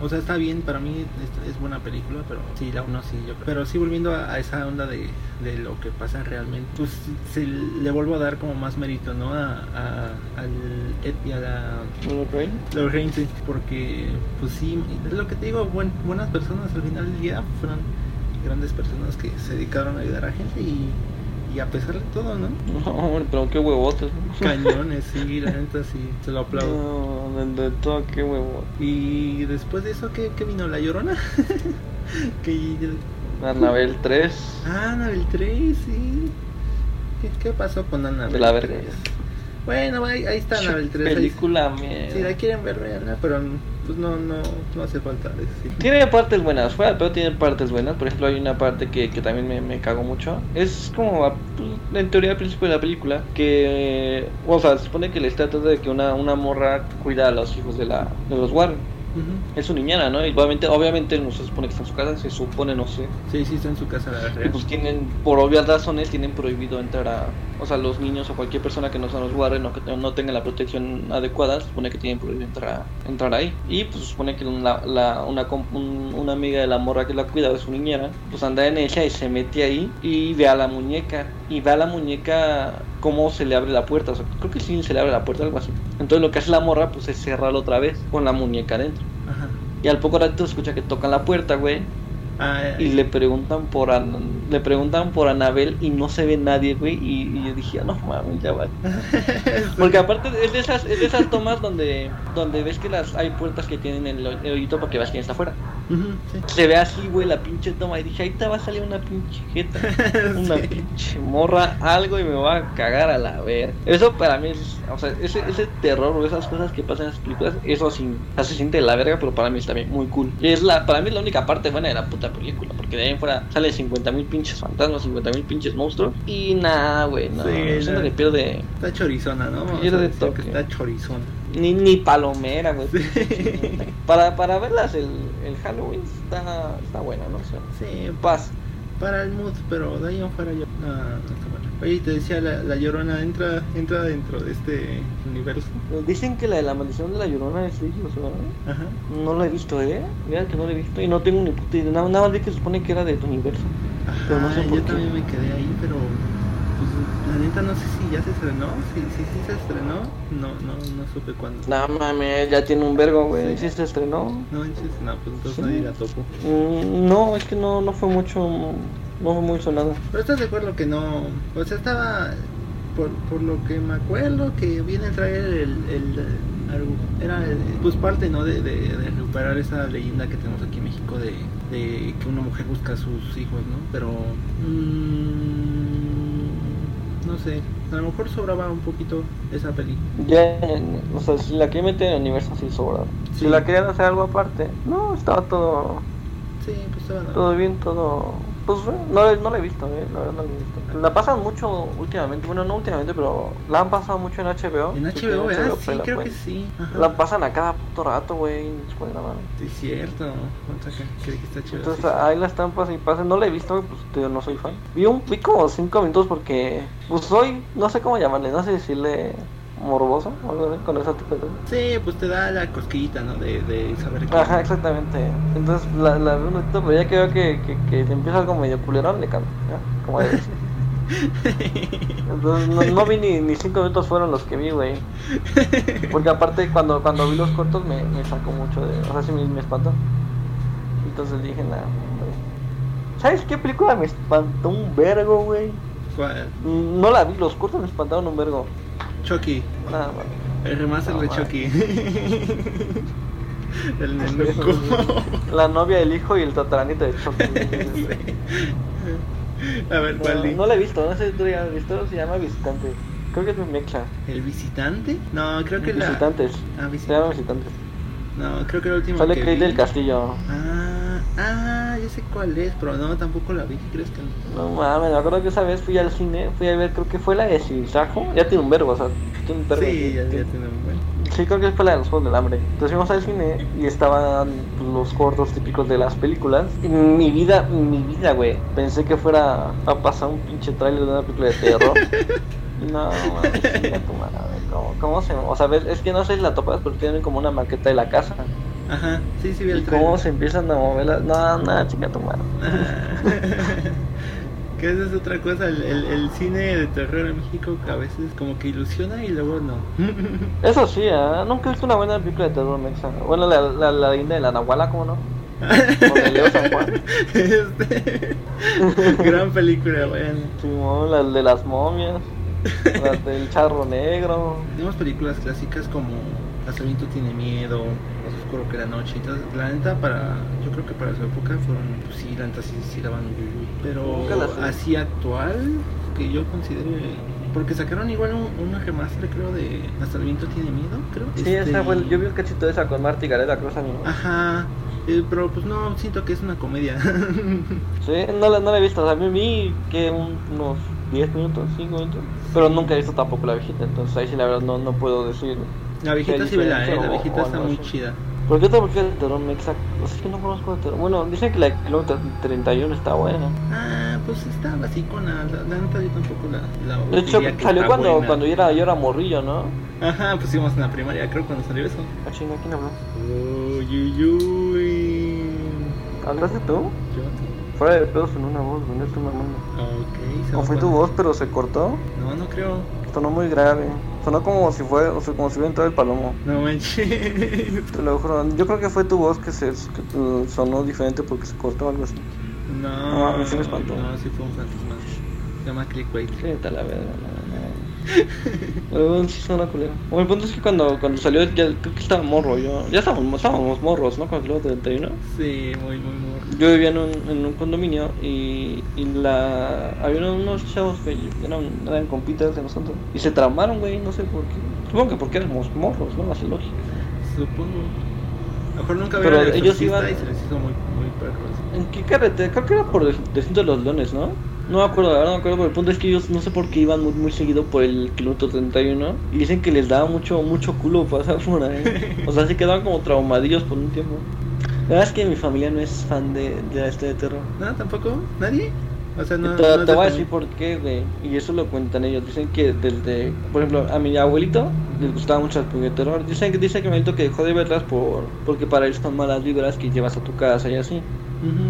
o sea, está bien, para mí es, es buena película, pero sí, la uno sí, yo creo. Pero sí, volviendo a, a esa onda de, de lo que pasa realmente, pues se le vuelvo a dar como más mérito, ¿no? A, a, al y a la... Rain. Sí, porque, pues sí, es lo que te digo, buen- buenas personas al final día fueron grandes personas que se dedicaron a ayudar a gente y, y a pesar de todo, ¿no? No, pero qué huevotes. ¿no? Cañones, sí, la neta sí, se lo aplaudo. No, de, de todo, qué huevo. Y después de eso, ¿qué, qué vino? ¿La Llorona? que... Anabel 3. Ah, Anabel 3, sí. ¿Qué, qué pasó con Anabel De la verga. 3? Bueno, ahí, ahí está Anabel 3. ahí- Película, mierda. Si la quieren ver, veanla, pero pues no, no, no hace falta decir. Tiene partes buenas, fuera pero tiene partes buenas. Por ejemplo, hay una parte que, que también me, me cagó mucho. Es como, a- pues, en teoría, al principio de la película, que, o sea, se supone que les trata de que una, una morra cuida a los hijos de, la, de los Warren. Es su niñera, ¿no? Y obviamente, obviamente no se supone que está en su casa, se supone, no sé. Sí, sí, está en su casa la Y pues tienen, por obvias razones, tienen prohibido entrar a, o sea, los niños o cualquier persona que no sean los Warren o que no tenga la protección adecuada, se supone que tienen prohibido entrar, a- entrar ahí. Y pues se supone que la, la- una, un- una amiga de la morra que la cuida, de su niñera, pues anda en ella y se mete ahí y ve a la muñeca. Y ve a la muñeca cómo se le abre la puerta, o sea, creo que sí se le abre la puerta, algo así. Entonces lo que hace la morra, pues es cerrarla otra vez con la muñeca adentro. Ajá. Y al poco rato escucha que tocan la puerta, güey. Ah, Y le preguntan por le preguntan por Anabel y no se ve nadie, güey. Y, y yo dije, no mames, ya va. Porque aparte es de esas, es de esas tomas donde, donde ves que las hay puertas que tienen el, el hoyito para que veas quién está afuera. Sí. Se ve así, güey, la pinche toma. Y dije, ahí te va a salir una pinche jeta, una Sí. pinche morra, algo y me va a cagar a la ver. Eso para mí es, o sea, ese, ese terror o esas cosas que pasan en las películas, eso sí, se siente de la verga, pero para mí está bien, muy cool. Y es la, para mí es la única parte buena de la puta película, porque de ahí en fuera sale 50 mil pinches fantasmas, 50 mil pinches monstruos. Y nada, güey, no, Sí, siento que pierde. Está chorizona, ¿no? Pierde toque. está chorizona. Ni, ni palomera, güey. Para, para verlas el, el Halloween está, está buena, ¿no? O sea, Sí, paz. para el mood, pero de ahí fuera yo. No, no está buena. Oye, te decía, la, la llorona entra, entra dentro de este universo. Dicen que la de la maldición de la llorona es ellos, ¿verdad? Ajá. No la he visto, ¿eh? Mira que no la he visto y no tengo ni puta idea. Nada, nada más vi que se supone que era de tu universo. Pero no sé Ajá, por yo qué. también me quedé ahí, pero neta no sé si ya se estrenó. Si sí, se estrenó, no, no, no supe cuándo. No mames, ya tiene un vergo, güey. Sí. Sí se estrenó. No no, pues entonces Sí. nadie la topó. Mm, no, es que no, no fue mucho. No fue muy sonado. Pero estás de acuerdo que no. O sea, estaba. Por, por lo que me acuerdo, que viene a traer el. el, era pues parte no de, de, de recuperar esa leyenda que tenemos aquí en México de, de que una mujer busca a sus hijos no pero mm, no sé a lo mejor sobraba un poquito esa película Ya, o sea, si la quería meter en el universo, sí sobra. Sí. Si la querían hacer algo aparte, no, estaba todo. sí pues estaba Todo bien, todo. Pues eh, no, no la he visto, eh, la verdad no la he visto. La pasan mucho últimamente, bueno, no últimamente, pero la han pasado mucho en HBO. en HBO ¿verdad? pues sí la creo que sí Ajá. La pasan a cada puto rato, güey. después de la mano. Sí, es cierto Otra que, está Entonces ahí la están y pasan. No la he visto, pues tío, no soy fan. Vi, un, vi como 5 minutos porque, pues soy, no sé cómo llamarle, no sé decirle morboso o algo así, con esa tipo de cosas. Sí, pues te da la cosquillita, ¿no? De, de saber que... Ajá, exactamente. Entonces la, la veo un pero ya que veo que, que, que se empieza algo medio culerón, le cambio, ¿ya? Como ser. Entonces no, no vi ni, ni cinco minutos fueron los que vi, güey. Porque aparte cuando, cuando vi los cortos me, me sacó mucho de... O sea, sí me, me espantó. Entonces dije, nada. ¿Sabes qué película me espantó un vergo, güey? ¿Cuál? No la vi, los cortos me espantaron un vergo. Chucky. Nada, más. El remaster No, de. Chucky. el nenuco. La novia, el hijo y el tataranito de Chucky. A ver, ¿cuál No, no la he visto, no sé si tú ya has visto, se llama Visitante. Creo que es mi mecha. ¿El visitante? No, creo que la... Visitantes. Ah, Se llama visitante. Visitantes. No, creo que la última Sale que vi- del Castillo. Ah, ah, ya sé cuál es, pero no, tampoco la vi, ¿crees que no? No mames, me acuerdo que esa vez fui al cine, fui a ver, creo que fue la de Sajo. Ya tiene un verbo, o sea, tiene un verbo. Sí, ya, ya tiene un buen. Sí, creo que fue la de los Juegos del Hambre. Entonces fuimos al cine y estaban pues, los cortos típicos de las películas. En mi vida, mi vida, güey, pensé que fuera a pasar un pinche trailer de una película de terror. No, mames, tu madre, ¿cómo, ¿cómo se O sea, ves, es que no sé si la topas, pero tienen como una maqueta de la casa. Ajá, sí, sí vi Y el cómo trailer. se empiezan a mover las... No, no, chinga tu madre. Ah. que esa es otra cosa, el, el, el cine de terror en México que a veces como que ilusiona y luego no. Eso sí, ¿eh? nunca he visto una buena película de terror mexa. Bueno, la, la, la de la Nahuala, ¿cómo no? Con el Leo San Juan. Este, gran película, bueno. Simón, la de las momias. La del charro negro. Tenemos películas clásicas como Casamiento tiene miedo, Más oscuro que la noche y todo. La neta, para, yo creo que para su época fueron, pues sí, la neta sí, sí daban un yuyu. Pero así actual, que yo considere. Porque sacaron igual un, un remaster, creo, de Hasta el viento tiene miedo, creo. Sí, Este, esa fue, yo vi un cachito de esa con Marty Gareda Cruz a mí. Ajá, eh, pero pues no, siento que es una comedia. Sí, no la, no la he visto, o sea, me vi que un- unos 10 minutos, 5 minutos. Pero nunca he visto tampoco la viejita, entonces ahí sí la verdad no, no puedo decir. La viejita sí vela, eh, la viejita está muy así. chida. ¿Por qué otra película de terror mexa? O sea, que no conozco de terror. Bueno, dicen que la kilómetro 31 está buena. Ah, pues está basicona, la, la neta yo tampoco la, la De hecho, salió cuando, buena. cuando yo, era, yo era morrillo, ¿no? Ajá, pues íbamos en la primaria, creo, cuando salió eso. Ah, chinga, ¿quién habló? Uy, uy, uy. ¿Hablaste tú? Yo, Fuera de pedos en una voz, no estoy mamando. ok. se ¿O fue tu voz, pero se cortó? No, no creo. Sonó muy grave. Sonó como si fue, o sea, como si hubiera entrado el palomo. No manches. Te lo juro. Yo creo que fue tu voz que se que, uh, sonó diferente porque se cortó o algo así. No, No, a mí sí me espantó. No, sí fue un fantasma. Se llama clickbait. Sí, está la verga, Pero. Bueno, el punto es que cuando, cuando salió, ya creo que estaba morro. Yo, ya estábamos, estábamos morros, ¿no? Cuando salió 31. Sí, muy, muy, muy. Yo vivía en un, en un condominio y, y la había unos chavos que eran, eran compitas de nosotros y se tramaron, güey, no sé por qué. Supongo que porque éramos morros, ¿no? Así lógico. Supongo. A lo mejor nunca Pero vieron el ellos iban- y se les hizo muy, muy perros. ¿En qué carretera? Creo que era por el de los leones, ¿no? No me acuerdo, la verdad no me acuerdo, pero el punto es que ellos no sé por qué iban muy, muy seguido por el kilómetro 31 y dicen que les daba mucho mucho culo pasar por ahí. O sea, se quedaban como traumadillos por un tiempo. La verdad es que mi familia no es fan de, de este de terror. No, tampoco. ¿Nadie? O sea, no. te no te voy a decir por qué, güey. Y eso lo cuentan ellos. Dicen que desde, por ejemplo, a mi abuelito les gustaba mucho el películas de terror. Dicen que dice que mi abuelito que dejó de verlas por porque para él son malas vibras que llevas a tu casa y así.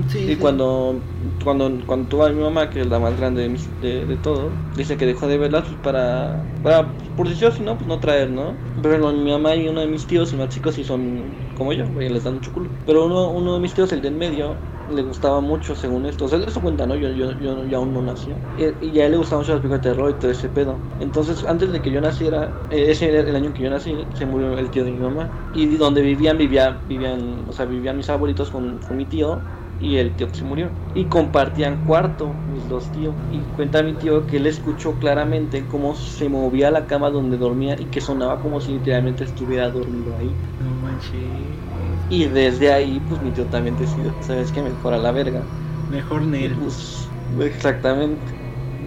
Sí, Y sí. cuando, cuando, cuando tuvo a mi mamá, que es la más grande de, mis- de, de todos, dice que dejó de verlas pues, para, para, por decisión, si no, pues no traer, ¿no? Pero no, mi mamá y uno de mis tíos, los más chicos, sí son como yo, güey, les dan mucho culo. Pero uno, uno de mis tíos, el de en medio, le gustaba mucho, según esto. O sea, eso cuenta, ¿no? Yo, yo, yo, yo aún no nací. Y, y a él le gustaban mucho las películas de terror y todo ese pedo. Entonces, antes de que yo naciera, eh, ese era el año que yo nací, se murió el tío de mi mamá. Y donde vivían, vivía, vivían, o sea, vivían mis abuelitos con, con mi tío y el tío que se murió. Y compartían cuarto, mis dos tíos. Y cuenta mi tío que él escuchó claramente cómo se movía la cama donde dormía y que sonaba como si literalmente estuviera dormido ahí. No manches. Y desde ahí, pues mi tío también decidió, ¿sabes qué? Mejor a la verga. Mejor Nel. pues, exactamente.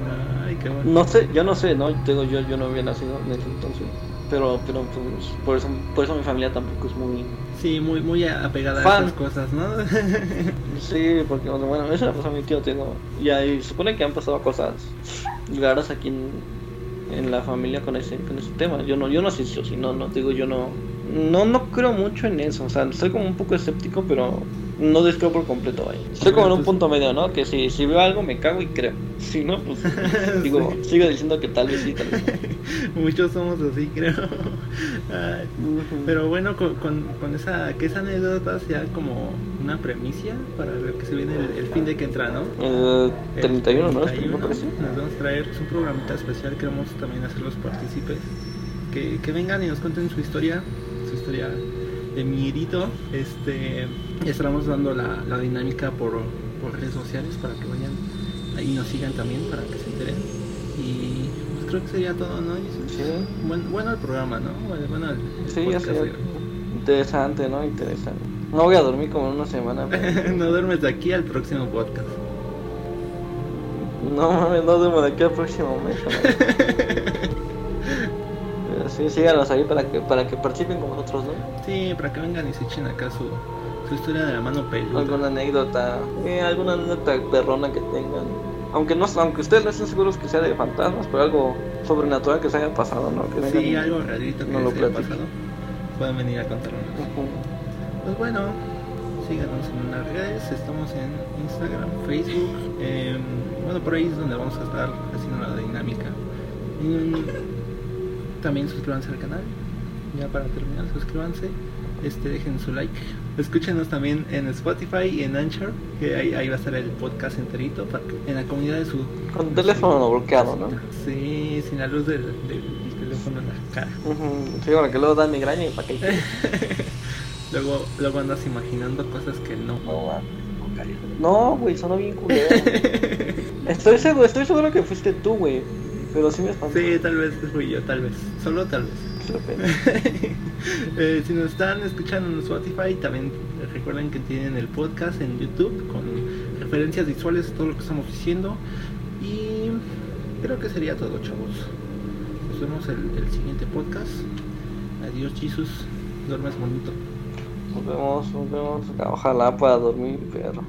Ay, qué bueno. No sé, yo no sé, ¿no? Digo, yo, yo no había nacido en ese entonces. Pero, pero pues, por eso, por eso mi familia tampoco es muy... Sí, muy, muy apegada a esas cosas, ¿no? Sí, porque bueno, eso le pasó a mi tío, tengo. Y ahí supone que han pasado cosas raras aquí en, en la familia con ese, con ese tema. Yo no, yo no sé si, si no, no digo yo no, no, no creo mucho en eso. O sea, soy como un poco escéptico, pero no descreo por completo ahí. Estoy como en un punto medio, ¿no? Que si, si veo algo me cago y creo. Si no, pues digo, sigo diciendo que tal vez sí, tal vez no. Muchos somos así, creo. Ay. Pero bueno, con, con, con esa, que esa anécdota sea como una premicia para lo que se viene el, el fin de que entra, ¿no? El El 31, ¿no? 31, Me parece. Nos vamos a traer un programita especial, queremos también hacerlos partícipes. Que, que vengan y nos cuenten su historia, su historia de miedito. Este, y estaremos dando la, la dinámica por, por redes sociales para que vayan ahí nos sigan también para que se enteren. Y pues creo que sería todo, ¿no? Jason? Sí. Buen- bueno el programa, ¿no? Bueno, bueno el, Sí, ya. Interesante, ¿no? Interesante. No voy a dormir como en una semana. pero- no duermes de aquí al próximo podcast. No mames, no duermo de aquí al próximo mes. sí, síganos ahí para que, para que participen con nosotros, ¿no? Sí, para que vengan y se echen acá su, su historia de la mano peluda. Alguna anécdota, eh, alguna anécdota perrona que tengan. Aunque no, aunque ustedes no estén seguros que sea de fantasmas, pero algo sobrenatural que se haya pasado, ¿no? Que vengan Sí, algo rarito que no lo les haya pasado. Pueden venir a contarnos. Ujú. Pues bueno, síganos en las redes, estamos en Instagram, Facebook, em, bueno por ahí es donde vamos a estar haciendo la dinámica. También suscríbanse al canal, ya para terminar, suscríbanse, este dejen su like. Escúchenos también en Spotify y en Anchor, que ahí, ahí va a estar el podcast enterito para que- en la comunidad de su... Con teléfono no bloqueado, ¿no? Sí, sin la luz del, del teléfono en la cara. Ujú. Sí, para que luego dan migraña y para que... Luego, luego andas imaginando cosas que no. No. No, güey, sonó bien culero. estoy seguro, estoy seguro que fuiste tú, güey. Pero sí me espantó. Sí, tal vez fui yo, tal vez. Solo tal vez. Eh, si nos están escuchando en Spotify, también recuerden que tienen el podcast en YouTube con referencias visuales de todo lo que estamos diciendo. Y creo que sería todo, chavos. Nos vemos el, el siguiente podcast. Adiós, Jesus. Duermes bonito. Nos vemos, nos vemos. Ojalá pueda dormir, pero.